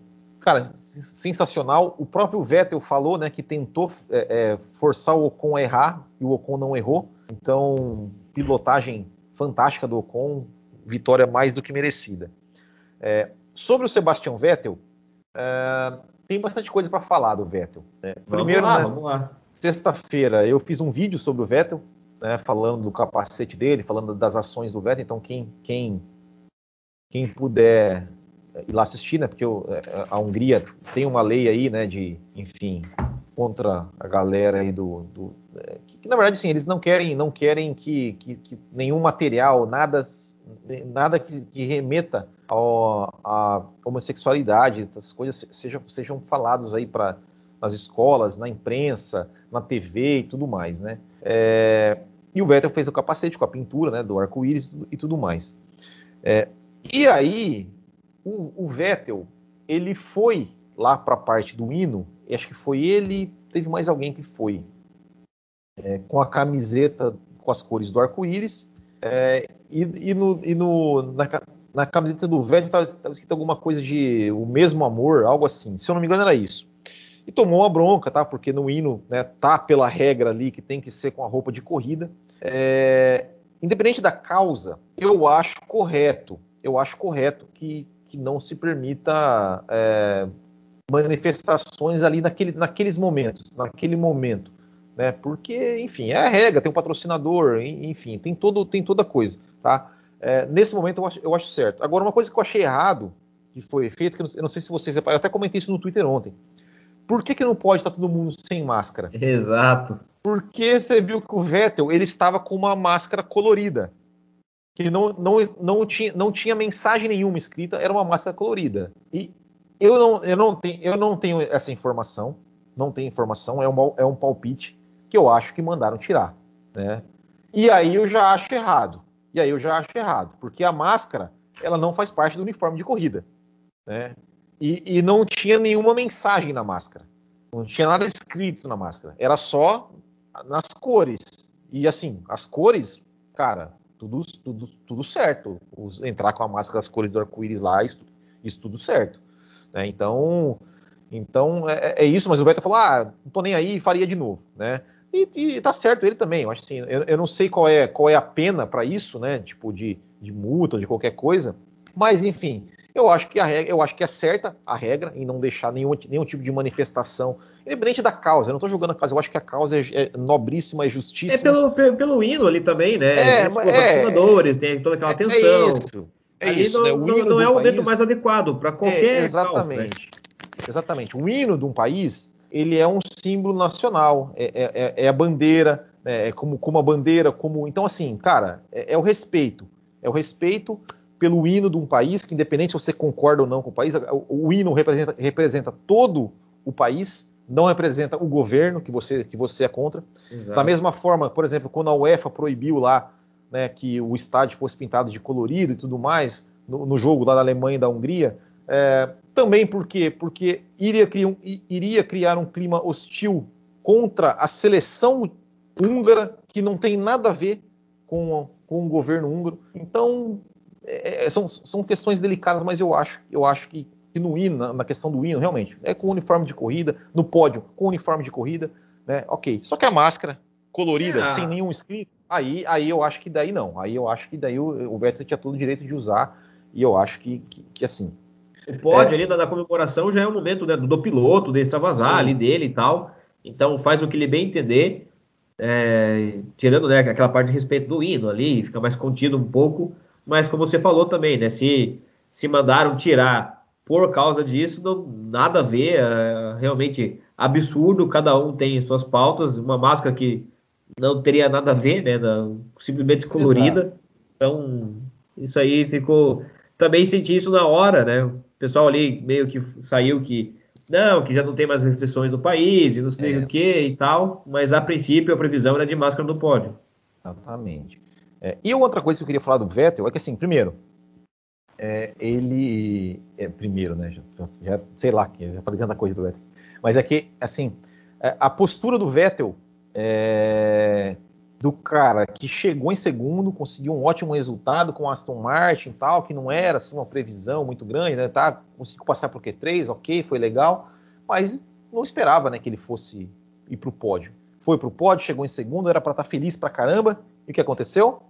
cara, sensacional. O próprio Vettel falou, né, que tentou é, é, forçar o Ocon a errar e o Ocon não errou. Então, pilotagem fantástica do Ocon, vitória mais do que merecida. É, sobre o Sebastian Vettel, é, tem bastante coisa para falar do Vettel. Né? Primeiro, vamos lá, né, sexta-feira eu fiz um vídeo sobre o Vettel, né, falando do capacete dele, falando das ações do Vettel. Então, quem, quem, quem puder ir lá assistir, né, porque eu, é, a Hungria tem uma lei aí, né, de, enfim, contra a galera aí do, do é, que, que, na verdade, sim, eles não querem, não querem que, que, que nenhum material, nada, nada que, que remeta à homossexualidade, essas coisas sejam, sejam falados aí para nas escolas, na imprensa, na TV e tudo mais, né? É, e o Vettel fez o capacete com a pintura, né, do arco-íris e tudo mais. É, e aí, o, o, Vettel, ele foi lá para a parte do hino, e acho que foi ele, teve mais alguém que foi, é, com a camiseta com as cores do arco-íris, é, e, e, no, e no, na, na, camiseta do Vettel estava escrito alguma coisa de o mesmo amor, algo assim. Se eu não me engano, era isso e tomou uma bronca, tá? Porque no hino né, tá pela regra ali que tem que ser com a roupa de corrida. É, independente da causa, eu acho correto, eu acho correto que, que não se permita é, manifestações ali naquele, naqueles momentos, naquele momento, né? Porque, enfim, é a regra, tem um patrocinador, enfim, tem todo, tem toda coisa, tá? É, nesse momento eu acho, eu acho certo. Agora, uma coisa que eu achei errado que foi feito, que eu não, eu não sei se vocês eu até comentei isso no Twitter ontem. Por que, que não pode estar todo mundo sem máscara? Exato. Porque você viu que o Vettel ele estava com uma máscara colorida. Que não, não, não, tinha, não tinha mensagem nenhuma escrita, era uma máscara colorida. E eu não, eu não, tenho, eu não tenho essa informação. Não tenho informação, é um, é um palpite que eu acho que mandaram tirar. Né? E aí eu já acho errado. E aí eu já acho errado, porque a máscara ela não faz parte do uniforme de corrida. Né? E, e, não tinha nenhuma mensagem na máscara. Não tinha nada escrito na máscara. Era só nas cores. E assim, as cores, cara, tudo, tudo, tudo certo. Os, entrar com a máscara, as cores do arco-íris lá, isso, isso, tudo certo. Né? Então, Então é, é, isso, mas o Vettel falou: ah, não tô nem aí, faria de novo, né? E, e tá certo ele também. Eu acho assim, eu, eu não sei qual é qual é a pena para isso, né? Tipo de, de multa, de qualquer coisa. Mas enfim, eu acho que a regra, eu acho que é certa a regra em não deixar nenhum, nenhum tipo de manifestação, independente da causa. Eu não estou julgando a causa, eu acho que a causa é, é nobríssima, é justíssima. É pelo, pelo, pelo, hino ali também, né? É, tem os é, tem toda aquela atenção. É isso. É ali isso, não, né? O não, não é o momento mais adequado para qualquer. É, exatamente. Causa, né? Exatamente. O hino de um país, ele é um símbolo nacional. É, é, é, é a bandeira, né? é como, como a bandeira, como. Então, assim, cara, é, é o respeito. É o respeito pelo hino de um país, que independente se você concorda ou não com o país, o, o hino representa, representa, todo o país, não representa o governo que você, que você é contra. Exato. Da mesma forma, por exemplo, quando a UEFA proibiu lá né, que o estádio fosse pintado de colorido e tudo mais, no, no jogo lá da Alemanha e da Hungria, é, também por quê? Porque iria criar, iria criar um clima hostil contra a seleção húngara, que não tem nada a ver com, com o governo húngaro. Então, é, é, são, são questões delicadas, mas eu acho, eu acho que, que no hino, na, na, questão do hino, realmente, é com uniforme de corrida, no pódio com uniforme de corrida, né? Ok. Só que a máscara colorida, é. sem nenhum escrito, aí, aí eu acho que daí não. Aí eu acho que daí o, o Vettel tinha todo o direito de usar, e eu acho que, que, que assim. O pódio é, ali da, da, comemoração já é o momento né, do, do piloto, de extravasar sim. ali dele e tal. Então faz o que ele bem entender. É, tirando né, aquela parte de respeito do hino ali, fica mais contido um pouco mas como você falou também, né? Se, se mandaram tirar por causa disso, não, nada a ver, é realmente absurdo, cada um tem suas pautas, uma máscara que não teria nada a ver, né? simplesmente colorida. Exato. Então, isso aí ficou. Também senti isso na hora, né? O pessoal ali meio que saiu que não, que já não tem mais restrições no país e não sei é. o que e tal, mas a princípio a previsão era de máscara no pódio. Exatamente. É, e outra coisa que eu queria falar do Vettel é que, assim, primeiro, é, ele. É, primeiro, né? Já, já, sei lá, já falei tanta coisa do Vettel. Mas é que, assim, é, a postura do Vettel, é, do cara que chegou em segundo, conseguiu um ótimo resultado com Aston Martin e tal, que não era assim, uma previsão muito grande, né? Tá, conseguiu passar por Q3, ok, foi legal, mas não esperava né, que ele fosse ir para o pódio. Foi para o pódio, chegou em segundo, era para estar tá feliz pra caramba, e o que aconteceu?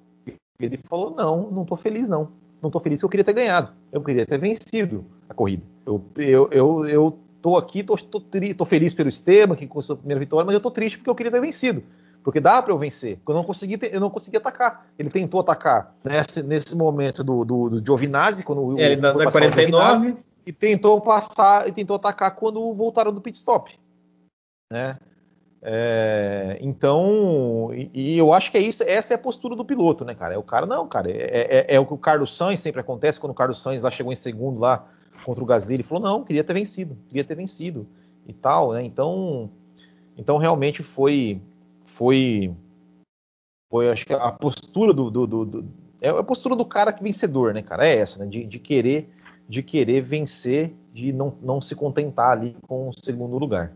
Ele falou: não, não estou feliz, não. Não estou feliz que eu queria ter ganhado. Eu queria ter vencido a corrida. Eu, eu, eu, eu tô aqui, tô, tô, tô, feliz pelo Esteban, que conseguiu a primeira vitória, mas eu tô triste porque eu queria ter vencido. Porque dá para eu vencer. Eu não consegui, ter, eu não consegui atacar. Ele tentou atacar nesse, nesse momento do, do, do Giovinazzi, quando é, ele na, na 49 e tentou passar e tentou atacar quando voltaram do pit stop, né? É, então, e, e, eu acho que é isso, essa é a postura do piloto, né, cara? É o cara, não, cara, é, é, é, o que o Carlos Sainz sempre acontece quando o Carlos Sainz lá chegou em segundo lá contra o Gasly, ele falou, não, queria ter vencido, queria ter vencido e tal, né? Então, então realmente foi, foi, foi, acho que a postura do, do, do, do é a postura do cara que vencedor, né, cara? É essa, né? De, de querer, de querer vencer, de não, não se contentar ali com o segundo lugar.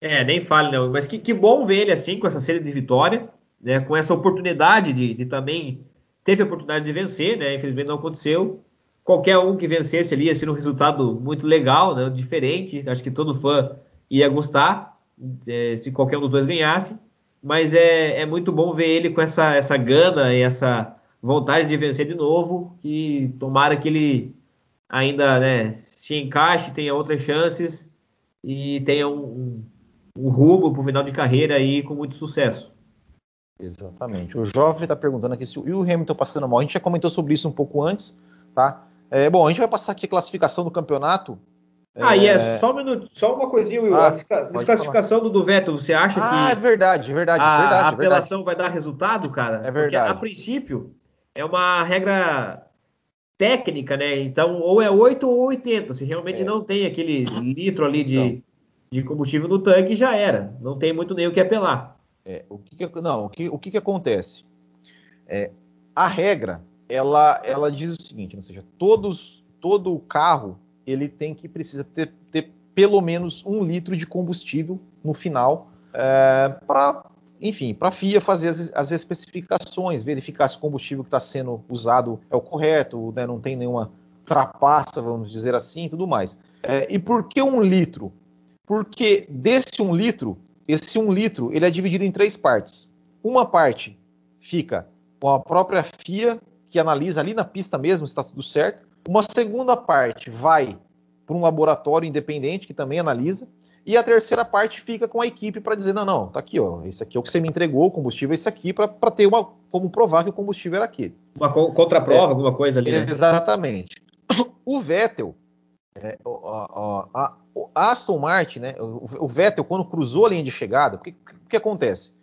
É, nem fale, não. Mas que, que bom ver ele assim, com essa série de vitória, né? Com essa oportunidade de, de também. Teve a oportunidade de vencer, né? Infelizmente não aconteceu. Qualquer um que vencesse ali ia ser um resultado muito legal, né? Diferente. Acho que todo fã ia gostar é, se qualquer um dos dois ganhasse. Mas é, é muito bom ver ele com essa, essa gana e essa vontade de vencer de novo. E tomara que ele ainda né, se encaixe, tenha outras chances e tenha um, um o rumo para o final de carreira aí com muito sucesso. Exatamente. O Jovem está perguntando aqui se o Hamilton passando mal. A gente já comentou sobre isso um pouco antes, tá? É, bom, a gente vai passar aqui a classificação do campeonato. Ah, é... e é só um minuto, só uma coisinha, Will. Ah, a desclassificação do, do Vettel, você acha ah, que. Ah, é verdade, é verdade. A, verdade, a apelação verdade. vai dar resultado, cara? É verdade. Porque a princípio é uma regra técnica, né? Então, ou é 8 ou 80. Se realmente é. não tem aquele litro ali de. Então de combustível no tanque já era. Não tem muito nem o que apelar. É, o que, que não, o que, o que, que acontece? É, a regra, ela, ela diz o seguinte, ou seja, todos, todo carro ele tem que precisa ter, ter pelo menos um litro de combustível no final é, para enfim, para a FIA fazer as, as, especificações, verificar se o combustível que está sendo usado é o correto, né, não tem nenhuma trapaça, vamos dizer assim, e tudo mais. É, e por que um litro? Porque desse um litro, esse um litro ele é dividido em três partes. Uma parte fica com a própria FIA, que analisa ali na pista mesmo se está tudo certo. Uma segunda parte vai para um laboratório independente que também analisa. E a terceira parte fica com a equipe para dizer: não, não, tá aqui, ó, esse aqui é o que você me entregou, o combustível é esse aqui, para ter uma. como provar que o combustível era aquele. Uma contraprova, é, alguma coisa ali. Né? Exatamente. O Vettel, é, a, a, Aston Martin, né, o, o, Vettel, quando cruzou a linha de chegada, o que, que acontece?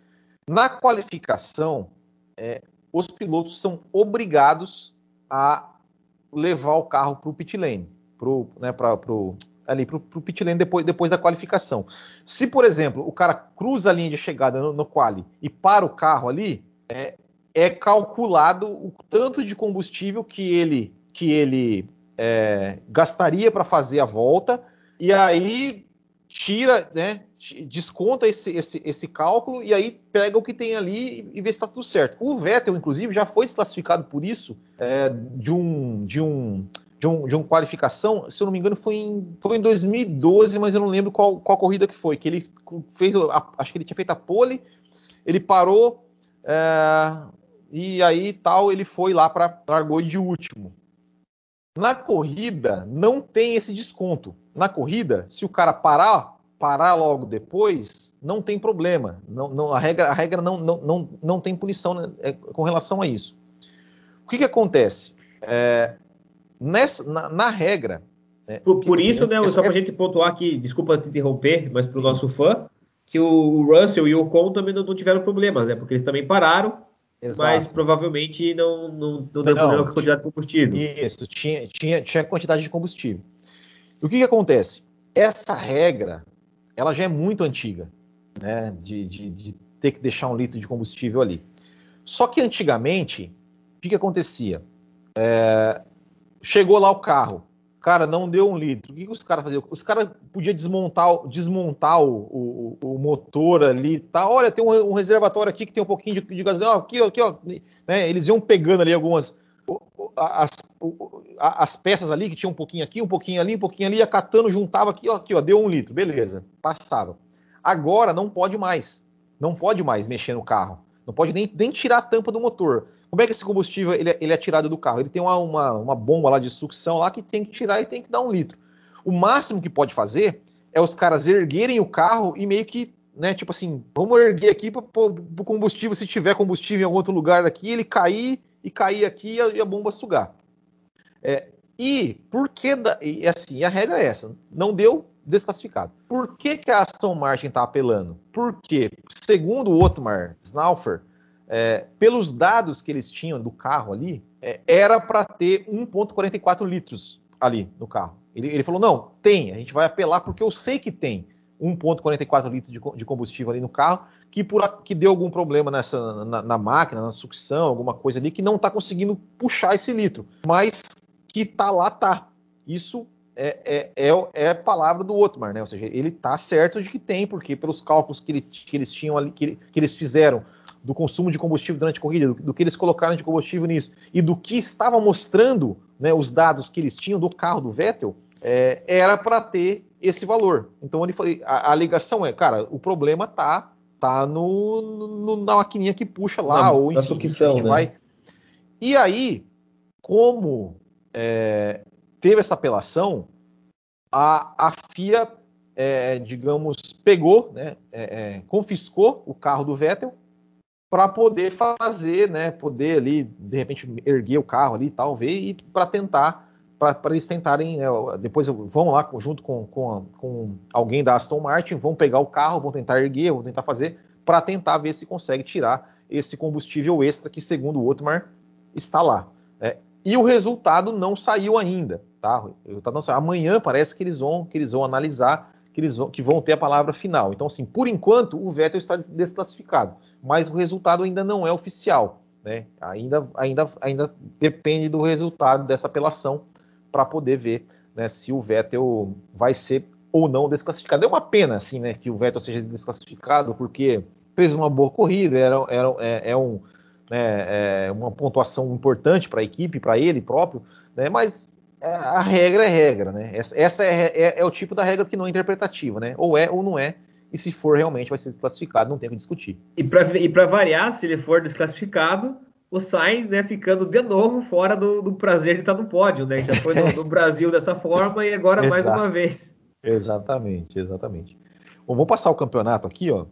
Na qualificação, é, os pilotos são obrigados a levar o carro para o pit lane, pro, né, pra, pro, ali para o pit lane depois, depois da qualificação. Se, por exemplo, o cara cruza a linha de chegada no, no quali e para o carro ali, é, é calculado o tanto de combustível que ele, que ele é, gastaria para fazer a volta, e aí tira, né, desconta esse, esse, esse cálculo e aí pega o que tem ali e vê se está tudo certo. O Vettel, inclusive, já foi desclassificado por isso é, de um de um de um, de um qualificação, se eu não me engano, foi em, foi em 2012, mas eu não lembro qual, qual corrida que foi. Que ele fez, a, acho que ele tinha feito a pole, ele parou é, e aí tal, ele foi lá para largou de último. Na corrida não tem esse desconto. Na corrida, se o cara parar parar logo depois, não tem problema. Não, não, a regra, a regra não, não, não, não tem punição né, é, com relação a isso. O que, que acontece? É, nessa, na, na regra. É, por, por isso, né, essa, só para a gente pontuar aqui, desculpa te interromper, mas para o nosso fã, que o Russell e o Ocon também não, não tiveram problemas, né? Porque eles também pararam, Exato. mas provavelmente não, não, não deu não, problema com a quantidade de combustível. Isso, tinha, tinha, tinha quantidade de combustível. O que, que acontece? Essa regra ela já é muito antiga, né? De, de, de ter que deixar um litro de combustível ali. Só que antigamente, o que, que acontecia? É, chegou lá o carro, cara, não deu um litro. O que, que os caras faziam? Os caras podiam desmontar, desmontar o, o, o, motor ali, tá? Olha, tem um, um, reservatório aqui que tem um pouquinho de, de gasolina, aqui, aqui, ó. Né? Eles iam pegando ali algumas as, as, peças ali, que tinha um pouquinho aqui, um pouquinho ali, um pouquinho ali, acatando, juntava aqui, ó, aqui, ó, deu um litro, beleza, passava. Agora não pode mais, não pode mais mexer no carro, não pode nem, nem tirar a tampa do motor. Como é que esse combustível ele, é, ele é tirado do carro? Ele tem uma, uma, uma bomba lá de sucção lá que tem que tirar e tem que dar um litro. O máximo que pode fazer é os caras erguerem o carro e meio que né, tipo assim, vamos erguer aqui para o combustível, se tiver combustível em algum outro lugar aqui, ele cair e cair aqui e a, e a bomba sugar. É, e por que, da, e assim, a regra é essa, não deu desclassificado. Por que, que a Aston Martin está apelando? Porque, segundo o Otmar Snaufer, é, pelos dados que eles tinham do carro ali, é, era para ter 1,44 litros ali no carro. Ele, ele, falou: não, tem, a gente vai apelar porque eu sei que tem 1,44 litros de, de, combustível ali no carro que, por, que deu algum problema nessa, na, na máquina, na sucção, alguma coisa ali, que não está conseguindo puxar esse litro. Mas que tá lá, tá. Isso é, é, é, é palavra do Otmar, né? Ou seja, ele tá certo de que tem, porque pelos cálculos que, ele, que eles tinham ali, que, que, eles fizeram do consumo de combustível durante a corrida, do, do, que eles colocaram de combustível nisso, e do que estava mostrando né, os dados que eles tinham do carro do Vettel, é, era para ter esse valor. Então ele foi, a, a alegação é, cara, o problema tá tá no, no, na maquininha que puxa lá, na, ou enfim, sucção, a gente né? vai. E aí, como é, teve essa apelação, a, a FIA, é, digamos, pegou, né, é, é confiscou o carro do Vettel para poder fazer, né, poder ali, de repente, erguer o carro ali tal, ver, e para tentar para eles tentarem, né, depois vão lá junto com, com, com, alguém da Aston Martin, vão pegar o carro, vão tentar erguer, vão tentar fazer, para tentar ver se consegue tirar esse combustível extra que, segundo o Otmar, está lá. É, e o resultado não saiu ainda, tá? Não. Amanhã parece que eles vão, que eles vão analisar, que eles vão, que vão ter a palavra final. Então, assim, por enquanto, o Vettel está desclassificado, mas o resultado ainda não é oficial. Né? Ainda, ainda, ainda depende do resultado dessa apelação para poder ver né, se o Vettel vai ser ou não desclassificado. É uma pena, assim, né, que o Vettel seja desclassificado, porque fez uma boa corrida, era, era é, é um, né, é uma pontuação importante para a equipe, para ele próprio, né, mas a regra é regra, né? Essa, essa é, é, é, o tipo da regra que não é interpretativa, né? Ou é ou não é. E se for realmente vai ser desclassificado, não tem o que discutir. E para variar, se ele for desclassificado, o Sainz, né, ficando de novo fora do, do prazer de estar no pódio, né? Já foi no, no Brasil dessa forma e agora mais uma vez. Exatamente, exatamente. Bom, vamos passar o campeonato aqui, ó.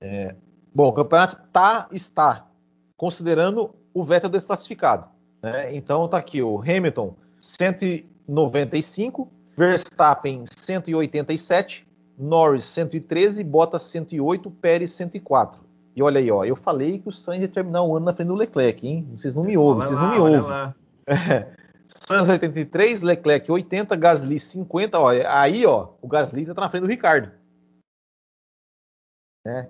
É, bom, o campeonato tá, está considerando o Vettel desclassificado. Né? Então tá aqui o Hamilton 195, Verstappen 187, Norris 113, Bottas 108, Pérez 104. E olha aí, ó, eu falei que o Sainz ia terminar o ano na frente do Leclerc, hein? Vocês não me ouvem, vocês lá, não me ouvem. É, Sainz 83, Leclerc 80, Gasly 50, ó, aí ó, o Gasly tá na frente do Ricardo. É.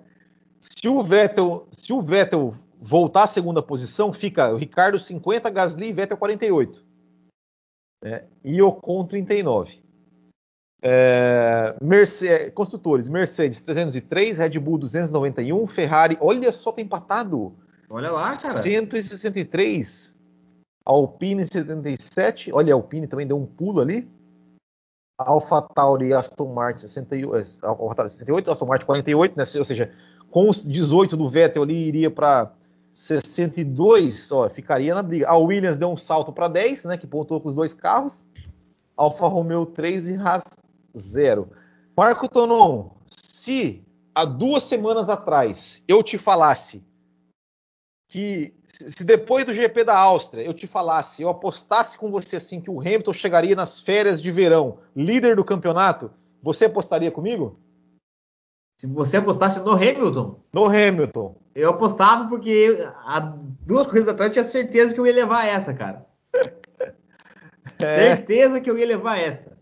Se o Vettel, se o Vettel voltar à segunda posição, fica o Ricardo 50, Gasly e Vettel 48. É, e Ocon 39. É, Mercedes, construtores, Mercedes 303, Red Bull 291, Ferrari, olha só, tem empatado. Olha lá, cara. 163, Alpine 77, olha, a Alpine também deu um pulo ali. Alpha Tauri e Aston Martin 68, Alpha 68, Aston Martin 48, né? ou seja, com os 18 do Vettel ali iria para 62, ó, ficaria na briga. A Williams deu um salto para 10, né, que pontuou com os dois carros. Alfa Romeo 3 e Haas 0. Marco Tonon, se há duas semanas atrás eu te falasse que se depois do GP da Áustria eu te falasse, eu apostasse com você assim que o Hamilton chegaria nas férias de verão, líder do campeonato, você apostaria comigo? Se você apostasse no Hamilton? No Hamilton. Eu apostava porque há duas corridas atrás eu tinha certeza que eu ia levar essa, cara. É. Certeza que eu ia levar essa.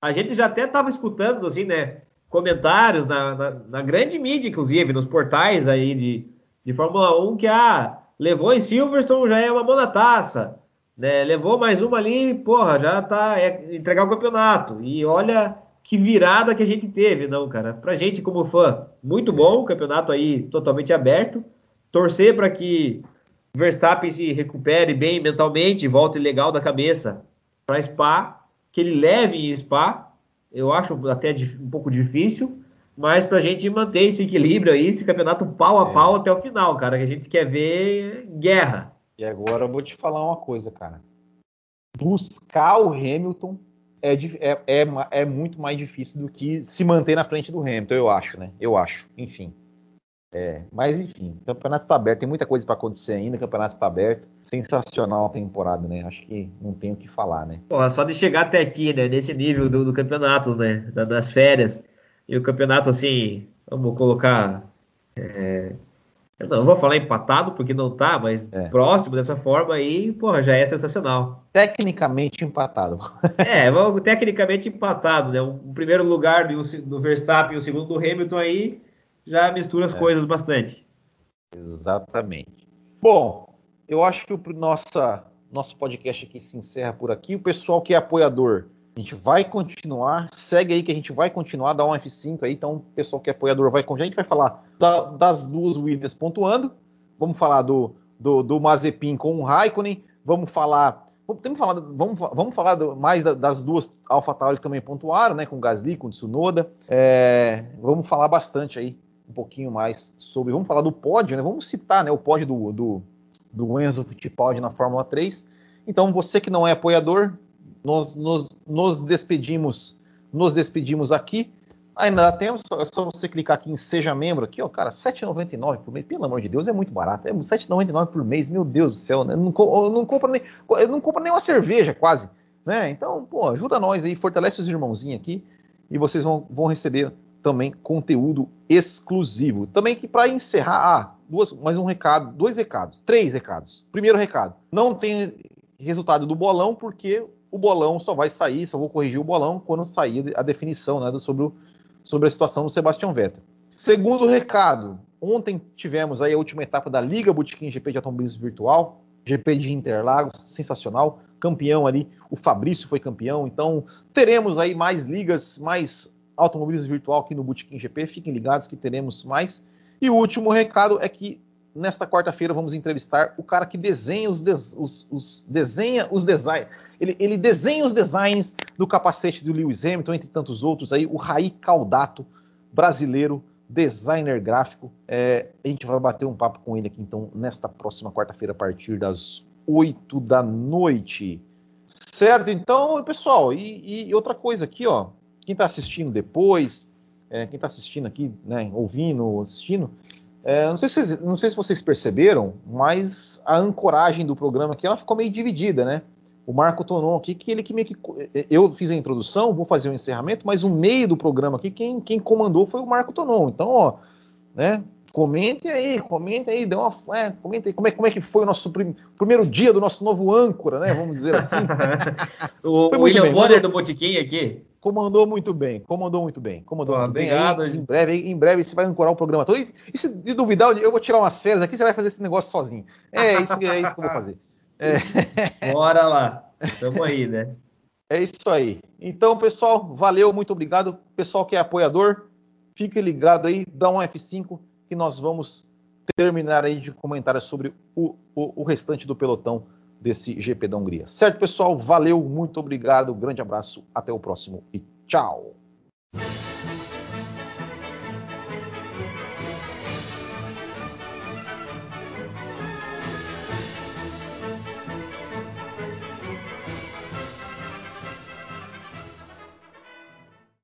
A gente já até estava escutando, assim, né? Comentários na, na, na, grande mídia, inclusive, nos portais aí de, de Fórmula 1, que ah, levou em Silverstone, já é uma boa taça. Né? Levou mais uma ali, porra, já tá. É entregar o campeonato. E olha que virada que a gente teve, não, cara. Pra gente, como fã, muito bom, campeonato aí totalmente aberto. Torcer para que Verstappen se recupere bem mentalmente, volte legal da cabeça para Spa, que ele leve em Spa. Eu acho até um pouco difícil, mas para a gente manter esse equilíbrio aí, esse campeonato pau a é. pau até o final, cara, que a gente quer ver guerra. E agora eu vou te falar uma coisa, cara. Buscar o Hamilton é, é, é, é, muito mais difícil do que se manter na frente do Hamilton, eu acho, né? Eu acho, enfim. É, mas enfim, o campeonato está aberto, tem muita coisa para acontecer ainda, o campeonato está aberto. Sensacional a temporada, né? Acho que não tem o que falar, né? Pô, só de chegar até aqui, né? Nesse nível do, do campeonato, né? das férias. E o campeonato, assim, vamos colocar. É, eu não vou falar empatado, porque não tá, mas é. próximo dessa forma aí, porra, já é sensacional. Tecnicamente empatado. é, vamos, tecnicamente empatado, né? O primeiro lugar do, do Verstappen e o segundo do Hamilton aí já mistura as é. coisas bastante. Exatamente. Bom, eu acho que o nossa, nosso podcast aqui se encerra por aqui. O pessoal que é apoiador a gente vai continuar, segue aí que a gente vai continuar, dá um F5 aí, então o pessoal que é apoiador vai continuar. A gente vai falar da, das duas Williams pontuando, vamos falar do, do, do Mazepin com o Raikkonen, vamos falar. Vamos falar, vamos, vamos falar do, mais da, das duas AlphaTauri que também pontuaram, né? Com o Gasly, com o Tsunoda. É, vamos falar bastante aí, um pouquinho mais sobre. Vamos falar do pódio, né? Vamos citar né, o pódio do, do, do Enzo Fittipaldi na Fórmula 3. Então, você que não é apoiador, nós nos, nos despedimos, nos despedimos aqui. Ainda dá tempo, só, só você clicar aqui em Seja Membro, aqui, ó, cara, R$ 7,99 por mês, pelo amor de Deus, é muito barato. É R$ 7,99 por mês, meu Deus do céu, né? Não, não compro nem, não compro nem uma cerveja, quase. Né? Então, pô, ajuda nós aí, fortalece os irmãozinhos aqui e vocês vão, vão receber também conteúdo exclusivo. Também que para encerrar, ah, duas, mais um recado, dois recados, três recados. Primeiro recado, não tem resultado do bolão porque o bolão só vai sair, só vou corrigir o bolão quando sair a definição né, sobre, o, sobre a situação do Sebastião Vettel. Segundo recado, ontem tivemos aí a última etapa da Liga Botequim GP de Automobilismo Virtual, GP de Interlagos, sensacional, campeão ali, o Fabrício foi campeão, então teremos aí mais ligas, mais automobilismo virtual aqui no Botequim GP, fiquem ligados que teremos mais. E o último recado é que nesta quarta-feira vamos entrevistar o cara que desenha os, des, os, os desenha os designs. Ele, ele, desenha os designs do capacete do Lewis Hamilton, entre tantos outros aí, o Raí Caldato, brasileiro, designer gráfico. É, a gente vai bater um papo com ele aqui então nesta próxima quarta-feira a partir das 8 da noite. Certo? Então, pessoal, e, e outra coisa aqui, ó, quem está assistindo depois, é, quem está assistindo aqui, né, ouvindo, assistindo, é, não, sei se, não, sei se, vocês perceberam, mas a ancoragem do programa aqui ela ficou meio dividida, né? O Marco Tonon aqui, que ele que meio que. Eu fiz a introdução, vou fazer o encerramento, mas o meio do programa aqui, quem, quem comandou foi o Marco Tonon. Então, ó, né? Comente aí, comente aí, dê uma, é, comente aí como é, como é que foi o nosso prim, primeiro dia do nosso novo âncora, né? Vamos dizer assim. o William Bonner do Botiquim aqui. Comandou muito bem, comandou muito bem, comandou Pô, muito obrigado, bem. Aí, em breve, em breve você vai ancorar o programa todo. E, e se de duvidar, eu vou tirar umas férias aqui, você vai fazer esse negócio sozinho. É isso, é isso que eu vou fazer. É. Bora lá, tamo aí, né? É isso aí. Então, pessoal, valeu, muito obrigado. Pessoal que é apoiador, fique ligado aí, dá um F5 que nós vamos terminar aí de comentários sobre o, o, o restante do pelotão desse GP da Hungria. Certo, pessoal? Valeu, muito obrigado, grande abraço, até o próximo e tchau!